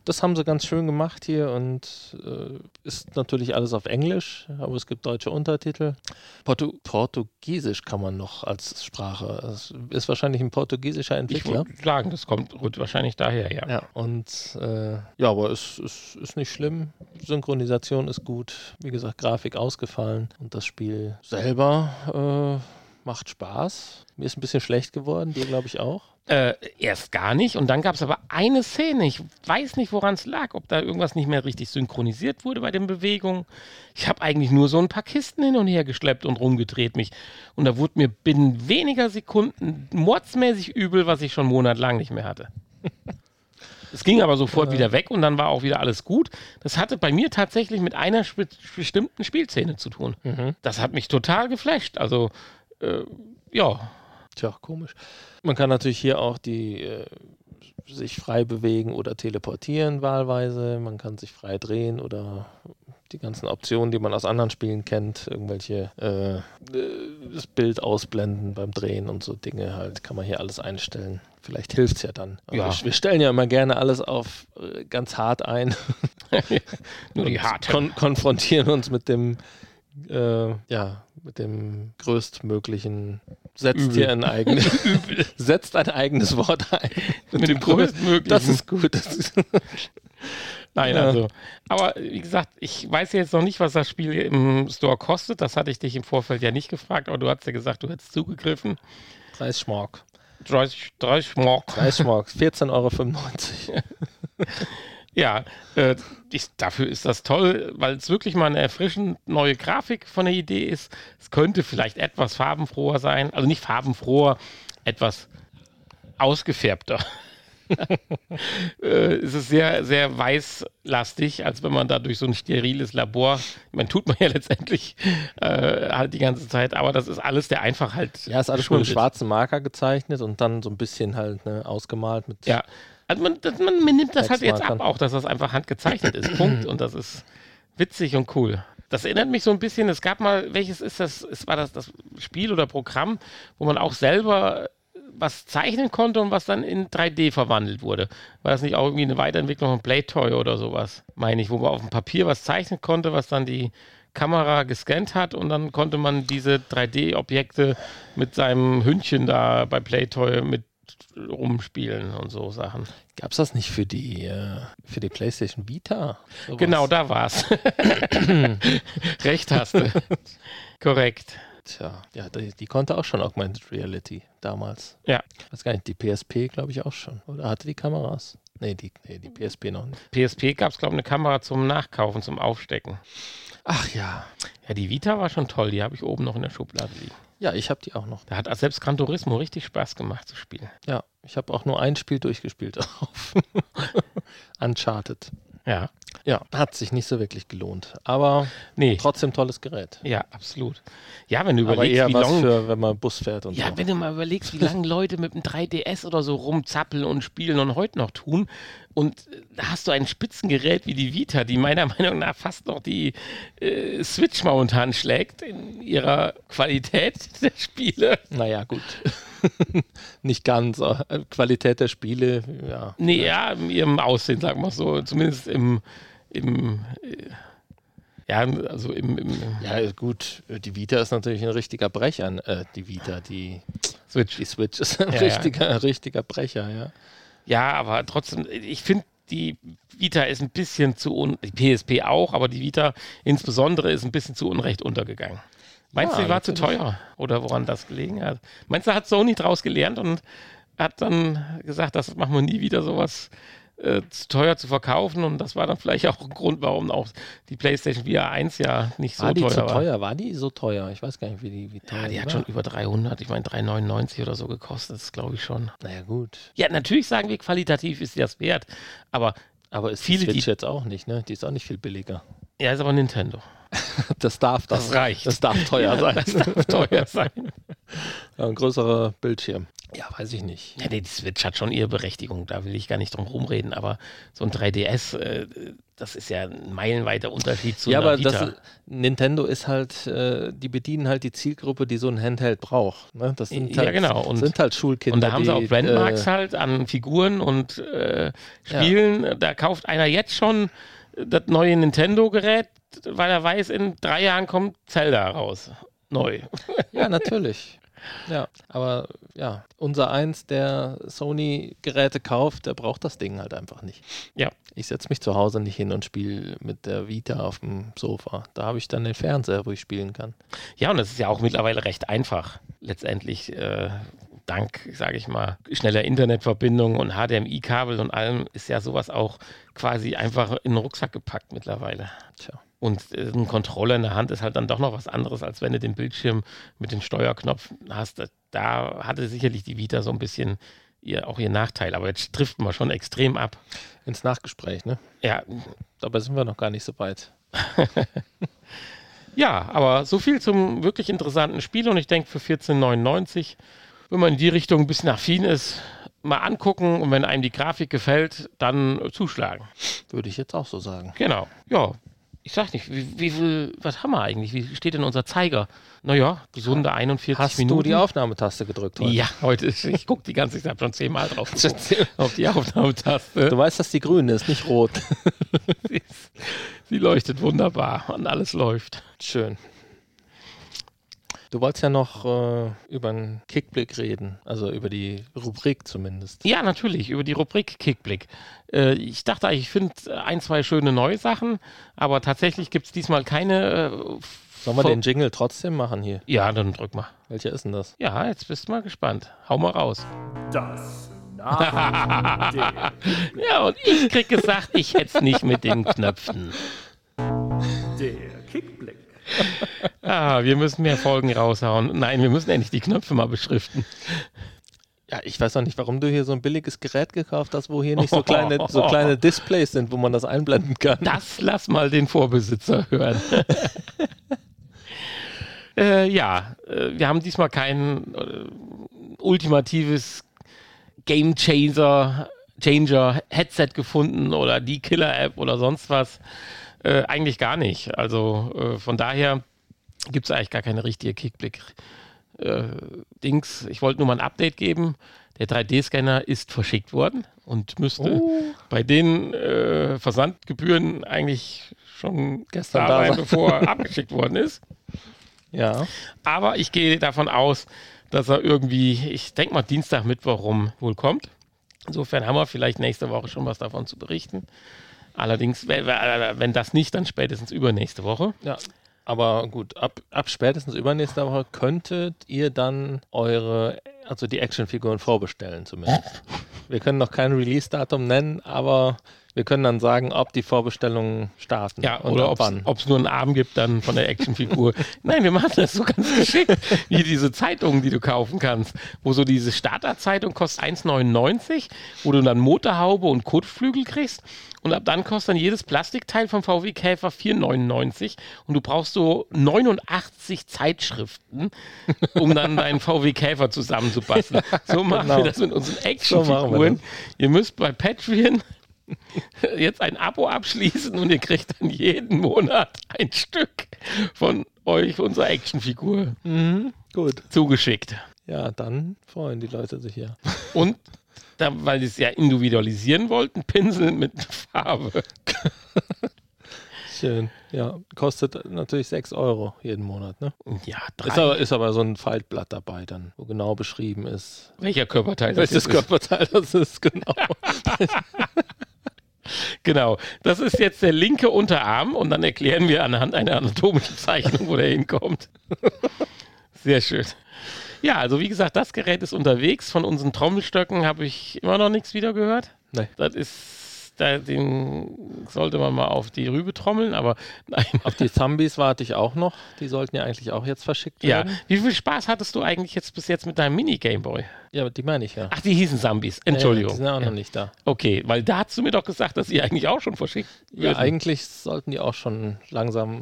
das haben sie ganz schön gemacht hier und äh, ist natürlich alles auf Englisch, aber es gibt deutsche Untertitel. Portu Portugiesisch kann man noch als Sprache. Es ist wahrscheinlich ein portugiesischer Entwickler. Ich würde sagen, das kommt wahrscheinlich daher, ja. Ja, und äh, ja, aber es ist, ist nicht schlimm. Synchronisation ist gut. Wie gesagt, Grafik ausgefallen und das Spiel selber äh, macht Spaß. Mir ist ein bisschen schlecht geworden, dir glaube ich auch. Äh, erst gar nicht. Und dann gab es aber eine Szene. Ich weiß nicht, woran es lag, ob da irgendwas nicht mehr richtig synchronisiert wurde bei den Bewegungen. Ich habe eigentlich nur so ein paar Kisten hin und her geschleppt und rumgedreht mich. Und da wurde mir binnen weniger Sekunden mordsmäßig übel, was ich schon monatelang nicht mehr hatte. Es ging aber sofort ja. wieder weg und dann war auch wieder alles gut. Das hatte bei mir tatsächlich mit einer spe bestimmten Spielszene zu tun. Mhm. Das hat mich total geflasht. Also äh, ja. Tja, komisch. Man kann natürlich hier auch die äh, sich frei bewegen oder teleportieren wahlweise. Man kann sich frei drehen oder die ganzen Optionen, die man aus anderen Spielen kennt, irgendwelche äh, das Bild ausblenden beim Drehen und so Dinge halt, kann man hier alles einstellen. Vielleicht hilft es ja dann. Ja. Wir, wir, stellen ja immer gerne alles auf äh, ganz hart ein. Nur die hart. Kon konfrontieren uns mit dem äh, ja, mit dem größtmöglichen, setzt Übel. hier ein eigenes, setzt ein eigenes Wort ein. Mit, mit dem größtmöglichen. Das ist gut. Das ist Nein, ja. also. Aber wie gesagt, ich weiß jetzt noch nicht, was das Spiel im Store kostet. Das hatte ich dich im Vorfeld ja nicht gefragt, aber du hast ja gesagt, du hättest zugegriffen. 30 Schmark. 30, 30 Schmark. 30 Schmark, 14,95 Euro. Ja, äh, ich, dafür ist das toll, weil es wirklich mal eine erfrischend neue Grafik von der Idee ist. Es könnte vielleicht etwas farbenfroher sein, also nicht farbenfroher, etwas ausgefärbter. äh, es ist sehr, sehr weißlastig, als wenn man da durch so ein steriles Labor, man tut man ja letztendlich äh, halt die ganze Zeit, aber das ist alles der Einfachheit. Ja, ist alles schon mit schwarzen Marker gezeichnet und dann so ein bisschen halt ne, ausgemalt mit. Ja, also man, das, man, man nimmt das halt jetzt ab, auch dass das einfach handgezeichnet ist. Punkt. Und das ist witzig und cool. Das erinnert mich so ein bisschen, es gab mal, welches ist das, es war das, das Spiel oder Programm, wo man auch selber was zeichnen konnte und was dann in 3D verwandelt wurde. War das nicht auch irgendwie eine Weiterentwicklung von Playtoy oder sowas, meine ich, wo man auf dem Papier was zeichnen konnte, was dann die Kamera gescannt hat und dann konnte man diese 3D-Objekte mit seinem Hündchen da bei Playtoy mit rumspielen und so Sachen. Gab es das nicht für die, äh, für die PlayStation Vita? Sowas? Genau, da war es. Recht hast du. Korrekt. Tja, ja, die, die, konnte auch schon Augmented Reality damals. Ja. Weiß gar nicht, die PSP glaube ich auch schon. Oder hatte die Kameras? Nee, die, nee, die PSP noch nicht. PSP gab es, glaube ich, eine Kamera zum Nachkaufen, zum Aufstecken. Ach ja. Ja, die Vita war schon toll. Die habe ich oben noch in der Schublade liegen. Ja, ich habe die auch noch. Da hat selbst Gran Turismo richtig Spaß gemacht zu spielen. Ja, ich habe auch nur ein Spiel durchgespielt auf Uncharted. Ja. Ja, hat sich nicht so wirklich gelohnt. Aber nee. trotzdem tolles Gerät. Ja, absolut. Ja, wenn du überlegst, Aber eher wie was lang, für, wenn man Bus fährt und ja, so. wenn du mal überlegst, wie lange Leute mit einem 3DS oder so rumzappeln und spielen und heute noch tun. Und da hast du ein Spitzengerät wie die Vita, die meiner Meinung nach fast noch die äh, Switch momentan schlägt in ihrer Qualität der Spiele. Naja, gut. Nicht ganz. Qualität der Spiele, ja. Nee, ja, in ihrem Aussehen, sagen wir so. Zumindest im, im äh, ja, also im, im, Ja, gut, die Vita ist natürlich ein richtiger Brecher. Äh, die Vita, die Switch. Die Switch ist ein ja, richtiger, ja. richtiger Brecher, ja. Ja, aber trotzdem, ich finde die Vita ist ein bisschen zu, un die PSP auch, aber die Vita insbesondere ist ein bisschen zu Unrecht untergegangen. Meinst du, Ja, die war zu teuer? Oder woran das gelegen hat? Meinst du, hat Sony draus gelernt und hat dann gesagt, das machen wir nie wieder sowas äh, zu teuer zu verkaufen und das war dann vielleicht auch ein Grund, warum auch die PlayStation VR 1 ja nicht so war die teuer zu war. teuer? War die so teuer? Ich weiß gar nicht, wie die, wie teuer Ja, die hat war. schon über 300, ich meine 399 oder so gekostet, das glaube ich schon. Naja, gut. Ja, natürlich sagen wir, qualitativ ist das wert, aber Aber ist Viele, die Switch die- jetzt auch nicht, ne? Die ist auch nicht viel billiger. ja, ist aber Nintendo. Das darf Das reicht. Das darf teuer Ja, sein. Das darf teuer sein. Ja, ein größerer Bildschirm. Ja, weiß ich nicht. Ja, nee, die Switch hat schon ihre Berechtigung, da will ich gar nicht drum rumreden, aber so ein 3DS, äh, das ist ja ein meilenweiter Unterschied zu ja, einer aber das, Nintendo ist halt, äh, die bedienen halt die Zielgruppe, die so ein Handheld braucht. Ne? Das sind Ja, halt, genau. Und- sind halt Schulkinder. und da haben sie auch die, Brandmarks äh, halt an Figuren und äh, Spielen. Da kauft einer jetzt schon das neue Nintendo-Gerät, weil er weiß, in drei Jahren kommt Zelda raus. Neu. Ja, natürlich. Ja, aber ja, unser eins, der Sony-Geräte kauft, der braucht das Ding halt einfach nicht. Ja. Ich setze mich zu Hause nicht hin und spiele mit der Vita auf dem Sofa. Da habe ich dann den Fernseher, wo ich spielen kann. Ja, und das ist ja auch mittlerweile recht einfach. Letztendlich, äh, dank, sage ich mal, schneller Internetverbindung und HDMI-Kabel und allem ist ja sowas auch quasi einfach in den Rucksack gepackt mittlerweile. Tja. Und äh, ein Controller in der Hand ist halt dann doch noch was anderes, als wenn du den Bildschirm mit dem Steuerknopf hast. Da- Da hatte sicherlich die Vita so ein bisschen ihr, auch ihr Nachteil. Aber jetzt trifft man schon extrem ab. Ins Nachgespräch, ne? Ja, Dabei sind wir noch gar nicht so weit. Ja, aber so viel zum wirklich interessanten Spiel und ich denke für 14,99, wenn man in die Richtung ein bisschen affin ist, mal angucken und wenn einem die Grafik gefällt, dann zuschlagen. Würde ich jetzt auch so sagen. Genau. Ja, ich sag nicht, wie, wie viel, was haben wir eigentlich? Wie steht denn unser Zeiger? Naja, gesunde 41 Hast Minuten. du die Aufnahmetaste gedrückt heute? Ja, heute ist, ich gucke die ganze Zeit, ich habe schon zehnmal drauf geguckt, auf die Aufnahmetaste. Du weißt, dass die grün ist, nicht rot. Sie, ist, sie leuchtet wunderbar und alles läuft. Schön. Du wolltest ja noch äh, über einen Kickblick reden, also über die Rubrik zumindest. Ja, natürlich, über die Rubrik Kickblick. Äh, ich dachte, eigentlich, ich finde ein, zwei schöne neue Sachen, aber tatsächlich gibt es diesmal keine. Äh, Sollen wir den Jingle trotzdem machen hier? ja, dann drück mal. Welcher ist denn das? Ja, jetzt bist du mal gespannt. Hau mal raus. Das. Ja, und ich krieg gesagt, ich hätte es nicht mit den Knöpfen. Der Kickblick. Ah, wir müssen mehr Folgen raushauen. Nein, wir müssen endlich die Knöpfe mal beschriften. Ja, ich weiß auch nicht, warum du hier so ein billiges Gerät gekauft hast, wo hier nicht so kleine, so kleine Displays sind, wo man das einblenden kann. Das lass mal den Vorbesitzer hören. äh, ja, äh, wir haben diesmal kein äh, ultimatives Game Changer, Changer Headset gefunden oder die Killer App oder sonst was. Äh, eigentlich gar nicht. Also äh, von daher gibt es eigentlich gar keine richtige Kickblick. Äh, ich wollte nur mal ein Update geben. Der 3D-Scanner ist verschickt worden und müsste bei den äh, Versandgebühren eigentlich schon Gestern da sein. bevor er abgeschickt worden ist. Ja. Aber ich gehe davon aus, dass er irgendwie, ich denke mal, Dienstag, Mittwoch rum wohl kommt. Insofern haben wir vielleicht nächste Woche schon was davon zu berichten. Allerdings, wenn, das nicht, dann spätestens übernächste Woche. Ja. Aber gut, ab, ab spätestens übernächste Woche könntet ihr dann eure, also die Actionfiguren vorbestellen zumindest. Wir können noch kein Release-Datum nennen, aber wir können dann sagen, ob die Vorbestellungen starten. Ja, oder ob es nur einen Arm gibt dann von der Actionfigur. Nein, wir machen das so ganz geschickt, wie diese Zeitungen, die du kaufen kannst, wo so diese Starterzeitung kostet 1,99, wo du dann Motorhaube und Kotflügel kriegst und ab dann kostet dann jedes Plastikteil vom VW Käfer 4,99 und du brauchst so 89 Zeitschriften, um dann deinen VW Käfer zusammenzubasteln. So machen Genau. wir das mit unseren So Actionfiguren. das. Ihr müsst bei Patreon jetzt ein Abo abschließen und ihr kriegt dann jeden Monat ein Stück von euch, unserer Actionfigur, Gut. zugeschickt. Ja, dann freuen die Leute sich ja. Und da, weil sie es ja individualisieren wollten, Pinsel mit Farbe. Schön. Ja, kostet natürlich 6 Euro jeden Monat. Ne? Ja, Ist, drei. aber, ist aber so ein Faltblatt dabei dann, wo genau beschrieben ist, Welcher Körperteil das welches ist. Körperteil das ist, genau. Genau, das ist jetzt der linke Unterarm und dann erklären wir anhand einer anatomischen Zeichnung, wo der hinkommt. Sehr schön. Ja, also wie gesagt, das Gerät ist unterwegs. Von unseren Trommelstöcken habe ich immer noch nichts wieder gehört. Nee. Das ist, da, den sollte man mal auf die Rübe trommeln, aber nein. Auf die Zombies warte ich auch noch. Die sollten ja eigentlich auch jetzt verschickt Ja, werden. wie viel Spaß hattest du eigentlich jetzt bis jetzt mit deinem Mini-Gameboy? Ja, die meine ich ja. Ach, die hießen Zombies. Ja, Entschuldigung. Die sind ja auch Ja. noch nicht da. Okay, weil da hast du mir doch gesagt, dass sie eigentlich auch schon verschickt Ja, würden. eigentlich sollten die auch schon langsam.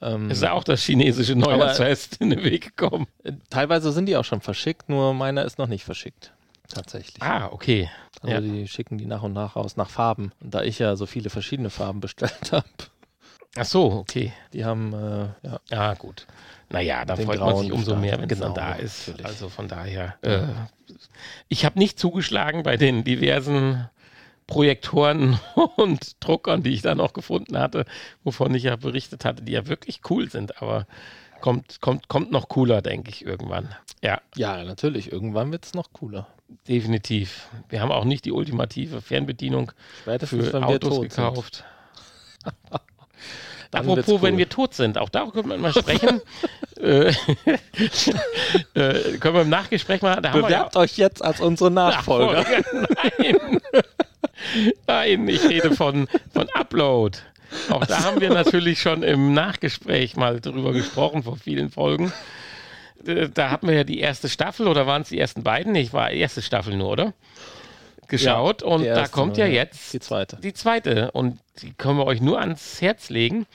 Ähm, ist ja auch das chinesische Neujahrsfest in den Weg gekommen. teilweise sind die auch schon verschickt, nur meiner ist noch nicht verschickt. Tatsächlich. Ah, okay. Also ja. die schicken die nach und nach raus nach Farben. Und da ich ja so viele verschiedene Farben bestellt habe, Ach so, okay. die haben äh, ja, Ah, gut. Naja, da freut man sich umso mehr, wenn es Genau, dann da ist. natürlich. Also von daher. Äh, ich habe nicht zugeschlagen bei den diversen Projektoren und Druckern, die ich da noch gefunden hatte, wovon ich ja berichtet hatte, die ja wirklich cool sind, aber kommt, kommt, kommt noch cooler, denke ich, irgendwann. Ja, ja, natürlich. Irgendwann wird es noch cooler. Definitiv. Wir haben auch nicht die ultimative Fernbedienung Spätestens, für Autos gekauft. Apropos, wird's wenn cool. wir tot sind, auch darüber können wir mal sprechen. äh, äh, können wir im Nachgespräch mal. Wir ja- Bewerbt euch jetzt als unsere Nachfolger. Nein. Nein, ich rede von, von Upload. Auch da haben wir natürlich schon im Nachgespräch mal drüber gesprochen, vor vielen Folgen. Äh, Da hatten wir ja die erste Staffel, oder waren es die ersten beiden? Ich war erste Staffel nur, oder? Geschaut und die da kommt ja ja. jetzt Die zweite. die zweite und die können wir euch nur ans Herz legen.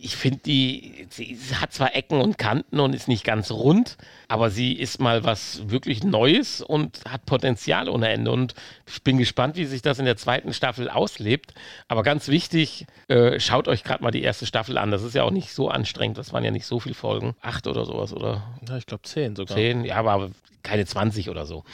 Ich finde, die sie hat zwar Ecken und Kanten und ist nicht ganz rund, aber sie ist mal was wirklich Neues und hat Potenzial ohne Ende. Und ich bin gespannt, wie sich das in der zweiten Staffel auslebt. Aber ganz wichtig, äh, schaut euch gerade mal die erste Staffel an. Das ist ja auch nicht so anstrengend. Das waren ja nicht so viele Folgen. Acht oder sowas oder Ja, ich glaube zehn sogar. zehn. Ja, aber keine 20 oder so.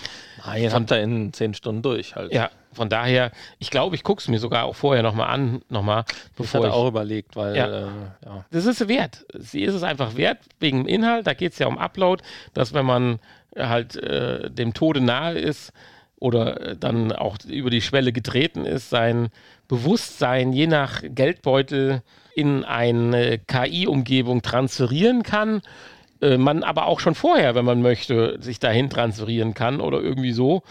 Nein, habt ihr in zehn Stunden durch halt. Ja, von daher, ich glaube, ich gucke es mir sogar auch vorher nochmal an, nochmal, ich bevor ich. auch überlegt, weil Ja. äh, ja. Das ist wert. Sie ist es einfach wert, wegen dem Inhalt. Da geht es ja um Upload, dass wenn man halt äh, dem Tode nahe ist oder äh, dann auch über die Schwelle getreten ist, sein Bewusstsein je nach Geldbeutel in eine KI-Umgebung transferieren kann. Äh, man aber auch schon vorher, wenn man möchte, sich dahin transferieren kann oder irgendwie so.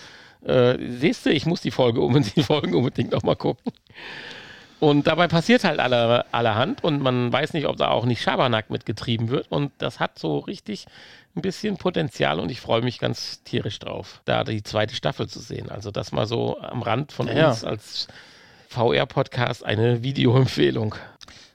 Äh, siehst du, ich muss die Folge unbedingt, die Folgen unbedingt nochmal gucken. Und dabei passiert halt aller, allerhand und man weiß nicht, ob da auch nicht Schabernack mitgetrieben wird. Und das hat so richtig ein bisschen Potenzial und ich freue mich ganz tierisch drauf, da die zweite Staffel zu sehen. Also das mal so am Rand von Ja. uns als VR-Podcast eine Videoempfehlung.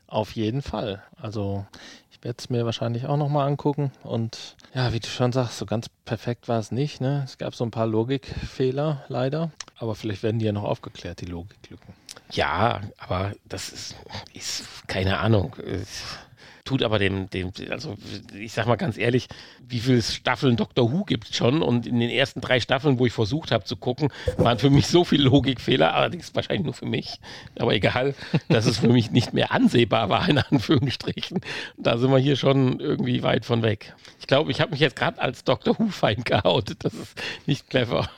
Auf jeden Fall. Also ich werde es mir wahrscheinlich auch nochmal angucken. Und ja, wie du schon sagst, so ganz perfekt war es nicht. Ne? Es gab so ein paar Logikfehler leider. Aber vielleicht werden die ja noch aufgeklärt, die Logiklücken. Ja, aber das ist, ist keine Ahnung. Es tut aber dem, dem, also ich sag mal ganz ehrlich, wie viele Staffeln Doctor Who gibt es schon? Und in den ersten drei Staffeln, wo ich versucht habe zu gucken, waren für mich so viele Logikfehler, allerdings wahrscheinlich nur für mich, aber egal, dass es für mich nicht mehr ansehbar war, in Anführungsstrichen. Da sind wir hier schon irgendwie weit von weg. Ich glaube, ich habe mich jetzt gerade als Doctor Who-Feind geoutet. Das ist nicht clever.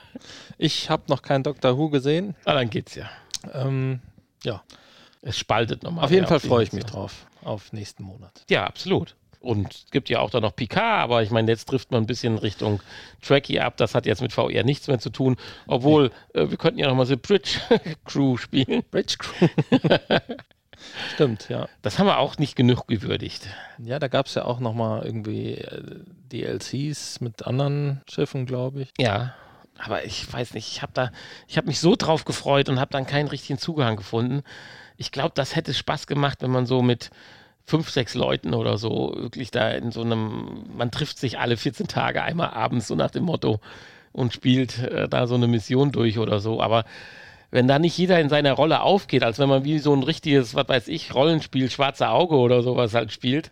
Ich habe noch kein Doctor Who gesehen. Aber dann geht's ja. Ähm, ja, Es spaltet nochmal. auf jeden Fall die freue ich mich drauf. Auf nächsten Monat. Ja, absolut. Und es gibt ja auch da noch Picard, aber ich meine, jetzt trifft man ein bisschen Richtung Tracky ab. Das hat jetzt mit VR nichts mehr zu tun. Obwohl, äh, wir könnten ja noch mal The Bridge Crew spielen. Bridge Crew. Stimmt, ja. Das haben wir auch nicht genug gewürdigt. Ja, da gab es ja auch nochmal irgendwie äh, DLCs mit anderen Schiffen, glaube ich. Ja, aber ich weiß nicht, ich habe da, ich habe mich so drauf gefreut und habe dann keinen richtigen Zugang gefunden. Ich glaube, das hätte Spaß gemacht, wenn man so mit fünf, sechs Leuten oder so wirklich da in so einem, man trifft sich alle 14 Tage einmal abends so nach dem Motto und spielt äh, da so eine Mission durch oder so. Aber wenn da nicht jeder in seiner Rolle aufgeht, als wenn man wie so ein richtiges, was weiß ich, Rollenspiel, schwarze Auge oder sowas halt spielt,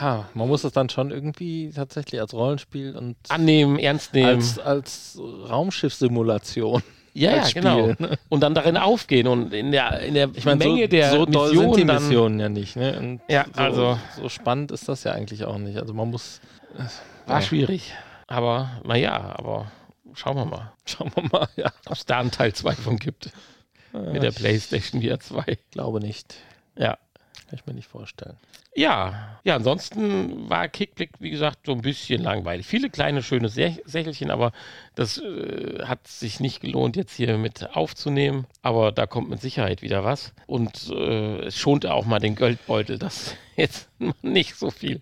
Ja, man muss es dann schon irgendwie tatsächlich als Rollenspiel und annehmen, ernst nehmen. als, als Raumschiffsimulation. Ja, ja, genau. Und dann darin aufgehen und in der, in der Ich meine, Menge so, der so doll Mission sind die Missionen ja nicht. Ne? Und Ja, so, also- so spannend ist das ja eigentlich auch nicht. Also man muss, war Ja. schwierig. Aber naja, aber schauen wir mal, schauen wir mal, ja. ob es da einen Teil 2 von gibt. mit der PlayStation VR 2. Glaube nicht. Ja. Kann ich mir nicht vorstellen. Ja, ja, ansonsten war Kickblick, wie gesagt, so ein bisschen langweilig. Viele kleine, schöne Sächelchen, aber das äh, hat sich nicht gelohnt, jetzt hier mit aufzunehmen. Aber da kommt mit Sicherheit wieder was. Und äh, es schonte auch mal den Geldbeutel, dass jetzt nicht so viel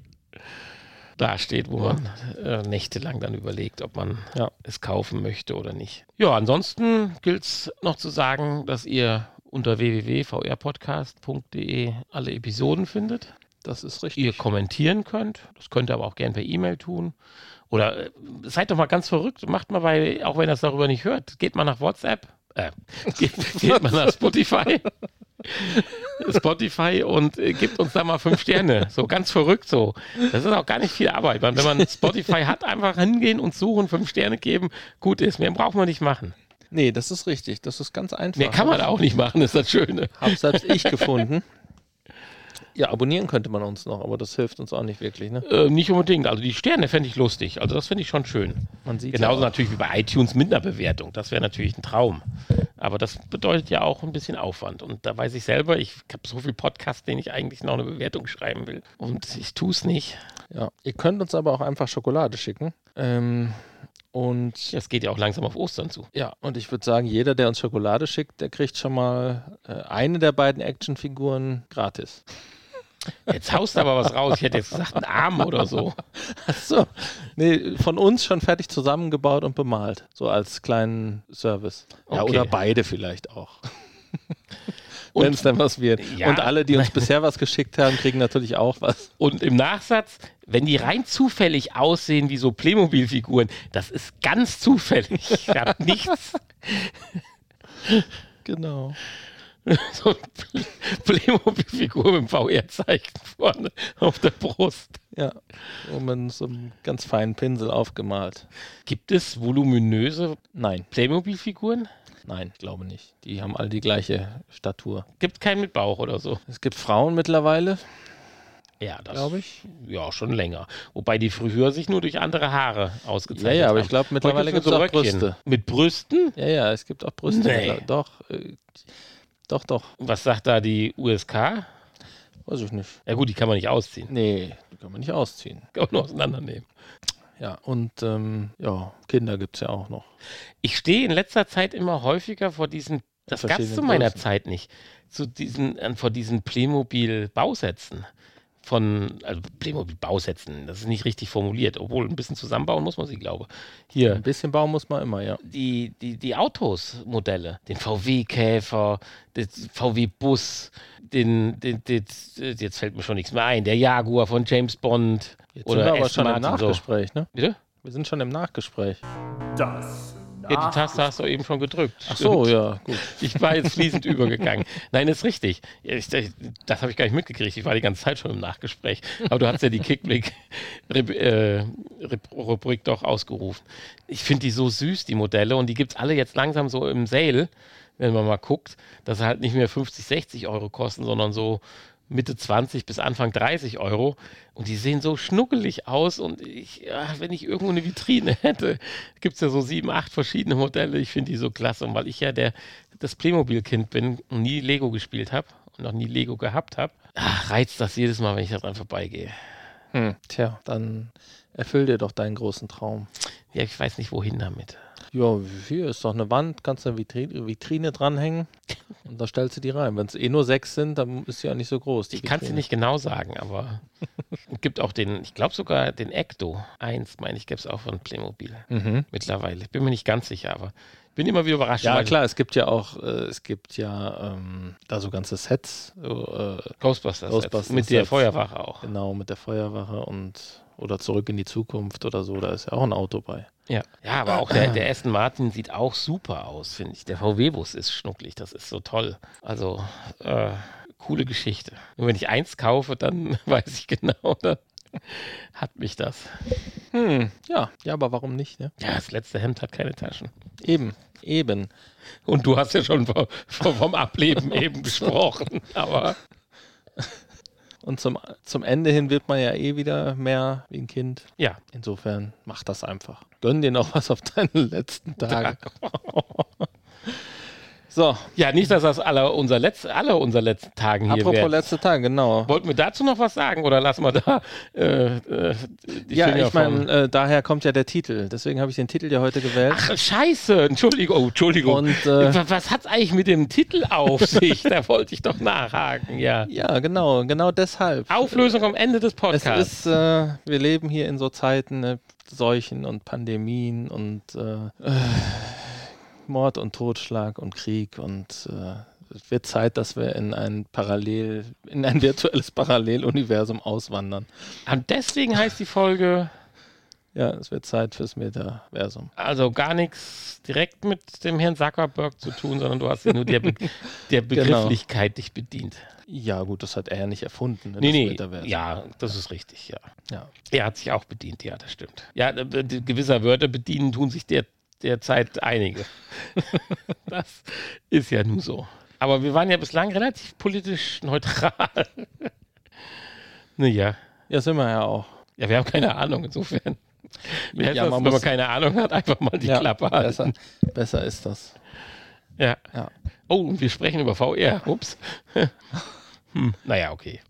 dasteht, wo man äh, nächtelang dann überlegt, ob man ja. es kaufen möchte oder nicht. Ja, ansonsten gilt es noch zu sagen, dass ihr unter www.vrpodcast.de alle Episoden findet. Das ist richtig. Ihr kommentieren könnt. Das könnt ihr aber auch gerne per E-Mail tun. Oder äh, seid doch mal ganz verrückt. Macht mal bei, auch wenn ihr das darüber nicht hört, geht mal nach WhatsApp. Äh, geht, geht mal nach Spotify. Spotify und äh, gibt uns da mal fünf Sterne. So ganz verrückt so. Das ist auch gar nicht viel Arbeit. Wenn man Spotify hat, einfach hingehen und suchen, fünf Sterne geben. Gut ist, mehr braucht man nicht machen. Nee, das ist richtig. Das ist ganz einfach. Mehr kann man auch nicht machen, ist das Schöne. Hab selbst ich gefunden. Ja, abonnieren könnte man uns noch, aber das hilft uns auch nicht wirklich, ne? Äh, nicht unbedingt. Also die Sterne fände ich lustig. Also das finde ich schon schön. Man sieht Genauso ja natürlich wie bei iTunes mit einer Bewertung. Das wäre natürlich ein Traum. Aber das bedeutet ja auch ein bisschen Aufwand. Und da weiß ich selber, ich habe so viel Podcasts, denen ich eigentlich noch eine Bewertung schreiben will. Und ich tue es nicht. Ja, ihr könnt uns aber auch einfach Schokolade schicken. Ähm, und es geht ja auch langsam auf Ostern zu. Ja, und ich würde sagen, jeder, der uns Schokolade schickt, der kriegt schon mal äh, eine der beiden Actionfiguren gratis. Jetzt haust du aber was raus. Ich hätte jetzt gesagt, einen Arm oder so. Achso. Nee, von uns schon fertig zusammengebaut und bemalt. So als kleinen Service. Ja, okay. oder beide vielleicht auch. wenn es dann was wird. Ja, und alle, die uns bisher was geschickt haben, kriegen natürlich auch was. Und im Nachsatz, wenn die rein zufällig aussehen wie so Playmobil-Figuren, das ist ganz zufällig. Ich habe nichts. Genau. so eine Playmobil-Figur mit dem VR-Zeichen vorne auf der Brust. Ja, und mit so einem ganz feinen Pinsel aufgemalt. Gibt es voluminöse Nein. Playmobil-Figuren? Nein, ich glaube nicht. Die haben alle die gleiche Statur. Gibt keinen mit Bauch oder so. Es gibt Frauen mittlerweile. Ja, das glaube ich. Ja, schon länger. Wobei die früher sich nur durch andere Haare ausgezeichnet haben. Ja, ja, aber ich glaube, mittlerweile gibt es auch Brüste. Mit Brüsten? Ja, ja, es gibt auch Brüste. Nee. Doch, äh, doch, doch. Was sagt da die USK? Weiß ich nicht. Ja gut, die kann man nicht ausziehen. Nee, die kann man nicht ausziehen. Kann man nur auseinandernehmen. Ja, und ähm, ja, Kinder gibt es ja auch noch. Ich stehe in letzter Zeit immer häufiger vor diesen, das gab es zu meiner Größen. Zeit nicht, zu diesen, vor diesen Playmobil-Bausätzen von, also Playmobil-Bausätzen, das ist nicht richtig formuliert, obwohl ein bisschen zusammenbauen muss man sie, glaube Hier. Ein bisschen bauen muss man immer, ja. Die, die, die Autos-Modelle, den VW-Käfer, den VW-Bus, den, den, den, jetzt fällt mir schon nichts mehr ein, der Jaguar von James Bond. Jetzt oder sind wir aber schon im Nachgespräch, so. ne? Bitte? Wir sind schon im Nachgespräch. Das ja, die Taste hast du eben schon gedrückt. Ach so, ja, gut. Ich war jetzt fließend übergegangen. Nein, ist richtig. Ich, das habe ich gar nicht mitgekriegt. Ich war die ganze Zeit schon im Nachgespräch. Aber du hast ja die Kickblick-Rubrik äh, doch ausgerufen. Ich finde die so süß, die Modelle. Und die gibt es alle jetzt langsam so im Sale, wenn man mal guckt, dass sie halt nicht mehr 50, 60 Euro kosten, sondern so Mitte 20 bis Anfang 30 Euro. Und die sehen so schnuckelig aus. Und ich, ja, wenn ich irgendwo eine Vitrine hätte, gibt es ja so sieben, acht verschiedene Modelle. Ich finde die so klasse. Und weil ich ja der, das Playmobil-Kind bin und nie Lego gespielt habe und noch nie Lego gehabt habe, reizt das jedes Mal, wenn ich da dran vorbeigehe. Hm, tja, dann erfüll dir doch deinen großen Traum. Ja, ich weiß nicht, wohin damit. Ja, hier ist doch eine Wand, kannst du eine Vitrine, Vitrine dranhängen und da stellst du die rein. Wenn es eh nur sechs sind, dann ist sie ja nicht so groß. Ich kann es dir nicht genau sagen, aber es gibt auch den, ich glaube sogar den Ecto 1, meine ich, gäbe es auch von Playmobil mhm. mittlerweile. Ich bin mir nicht ganz sicher, aber bin immer wieder überrascht. Ja, klar, es gibt ja auch, äh, es gibt ja ähm, da so ganze Sets. Äh, Ghostbusters, Ghostbusters mit der Feuerwache auch. Genau, mit der Feuerwache und oder zurück in die Zukunft oder so, da ist ja auch ein Auto bei. Ja, ja aber auch der, der Aston Martin sieht auch super aus, finde ich. Der VW-Bus ist schnucklig, das ist so toll. Also, äh, coole Geschichte. Nur wenn ich eins kaufe, dann weiß ich genau, dann hat mich das. Hm, ja, ja, aber warum nicht? Ne? Ja, das letzte Hemd hat keine Taschen. Eben, eben. Und du hast ja schon vom, vom Ableben eben gesprochen, aber. Und zum, zum Ende hin wird man ja eh wieder mehr wie ein Kind. Ja. Insofern mach das einfach. Gönn dir noch was auf deinen letzten Tagen. So. Ja, nicht, dass das alle unser, Letz-, alle unser letzten Tagen hier Apropos letzte Tage, genau. Wollten wir dazu noch was sagen oder lassen wir da äh, äh, Ja, ich meine, äh, daher kommt ja der Titel. Deswegen habe ich den Titel ja heute gewählt. Ach, scheiße. Entschuldigung. Oh, Entschuldigung. Und, äh, was hat es eigentlich mit dem Titel auf sich? da wollte ich doch nachhaken, ja. Ja, genau. Genau deshalb. Auflösung am Ende des Podcasts. Es ist, äh, wir leben hier in so Zeiten, ne, Seuchen und Pandemien und äh, Mord und Totschlag und Krieg und äh, es wird Zeit, dass wir in ein Parallel, in ein virtuelles Paralleluniversum auswandern. Und deswegen heißt die Folge. Ja, es wird Zeit fürs Metaversum. Also gar nichts direkt mit dem Herrn Zuckerberg zu tun, sondern du hast nur der, Be der genau. Begrifflichkeit genau. dich bedient. Ja, gut, das hat er ja nicht erfunden. Ne, nee, nee, Metaversum. ja, das ist richtig, ja. ja. Er hat sich auch bedient, ja, das stimmt. Ja, gewisser Wörter bedienen tun sich der derzeit einige. das ist ja nun so. Aber wir waren ja bislang relativ politisch neutral. naja. Ja, sind wir ja auch. Ja, wir haben keine Ahnung, insofern. Ja, ja, man wenn man keine Ahnung hat, einfach mal die ja, Klappe halten. Besser, besser ist das. Ja. ja. Oh, und wir sprechen über VR. Ups. hm. Naja, okay.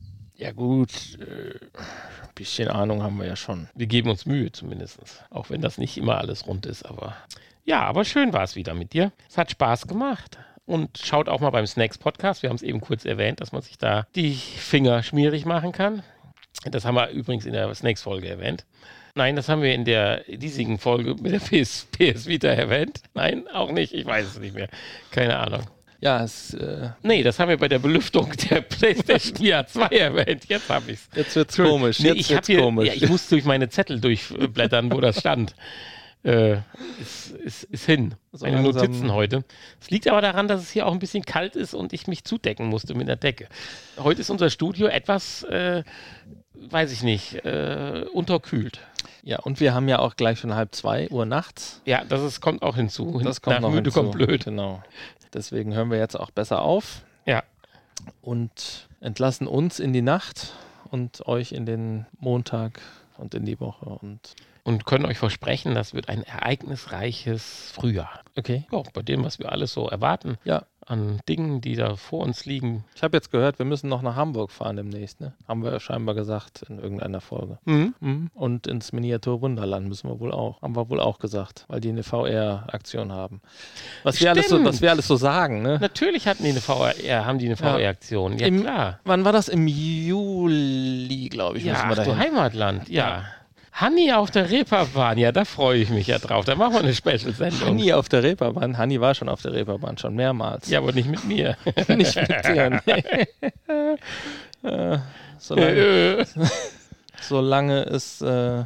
Ja, gut. Äh, ein bisschen Ahnung haben wir ja schon. Wir geben uns Mühe zumindest. Auch wenn das nicht immer alles rund ist, aber. Ja, aber schön war es wieder mit dir. Es hat Spaß gemacht. Und schaut auch mal beim Snacks Podcast. Wir haben es eben kurz erwähnt, dass man sich da die Finger schmierig machen kann. Das haben wir übrigens in der Snacks-Folge erwähnt. Nein, das haben wir in der diesigen Folge mit der PS, PS Vita erwähnt. Nein, auch nicht. Ich weiß es nicht mehr. Keine Ahnung. Ja, es. Äh nee, das haben wir bei der Belüftung der PlayStation VR 2 erwähnt. Jetzt habe ich es. Jetzt wird es komisch. Nee, jetzt ich, wird's hier, komisch. Ja, ich muss durch meine Zettel durchblättern, wo das stand. Äh, ist, ist, ist, hin. So Meine Notizen heute. Es liegt aber daran, dass es hier auch ein bisschen kalt ist und ich mich zudecken musste mit der Decke. Heute ist unser Studio etwas, äh, weiß ich nicht, äh, unterkühlt. Ja, und wir haben ja auch gleich schon halb zwei Uhr nachts. Ja, das ist, kommt auch hinzu. Das kommt Nach noch müde hinzu. kommt blöd. Genau. Deswegen hören wir jetzt auch besser auf. Ja. Und entlassen uns in die Nacht und euch in den Montag und in die Woche und und können euch versprechen, das wird ein ereignisreiches Frühjahr. Okay. Ja, bei dem, was wir alles so erwarten. Ja an Dingen, die da vor uns liegen. Ich habe jetzt gehört, wir müssen noch nach Hamburg fahren demnächst, ne? Haben wir scheinbar gesagt in irgendeiner Folge. Mhm. Mhm. Und ins Miniatur Wunderland müssen wir wohl auch. Haben wir wohl auch gesagt, weil die eine VR-Aktion haben. Was wir, alles so, was wir alles so sagen, ne? Natürlich hatten die eine VR, haben die eine VR-Aktion. Ja, Im, klar. Wann war das? Im Juli, glaube ich. Ja, ach, du Heimatland, ja. ja. Hanni auf der Reeperbahn, ja, da freue ich mich ja drauf. Da machen wir eine Special-Sendung. Hanni auf der Reeperbahn? Hanni war schon auf der Reeperbahn, schon mehrmals. Ja, aber nicht mit mir. nicht mit dir, nee. äh, solange, solange es äh,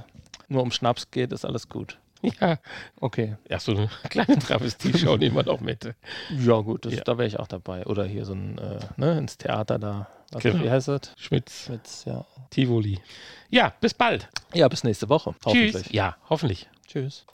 nur um Schnaps geht, ist alles gut. Ja. Okay. Ja, so eine kleine Travestie-Show nehmen wir doch mit. Ja, gut, das, ja. da wäre ich auch dabei. Oder hier so ein, äh, ne, ins Theater da. Was, genau. Wie heißt das? Schmitz. Schmitz, ja. Tivoli. Ja, bis bald. Ja, bis nächste Woche. Tschüss. Hoffentlich. Ja, hoffentlich. Tschüss.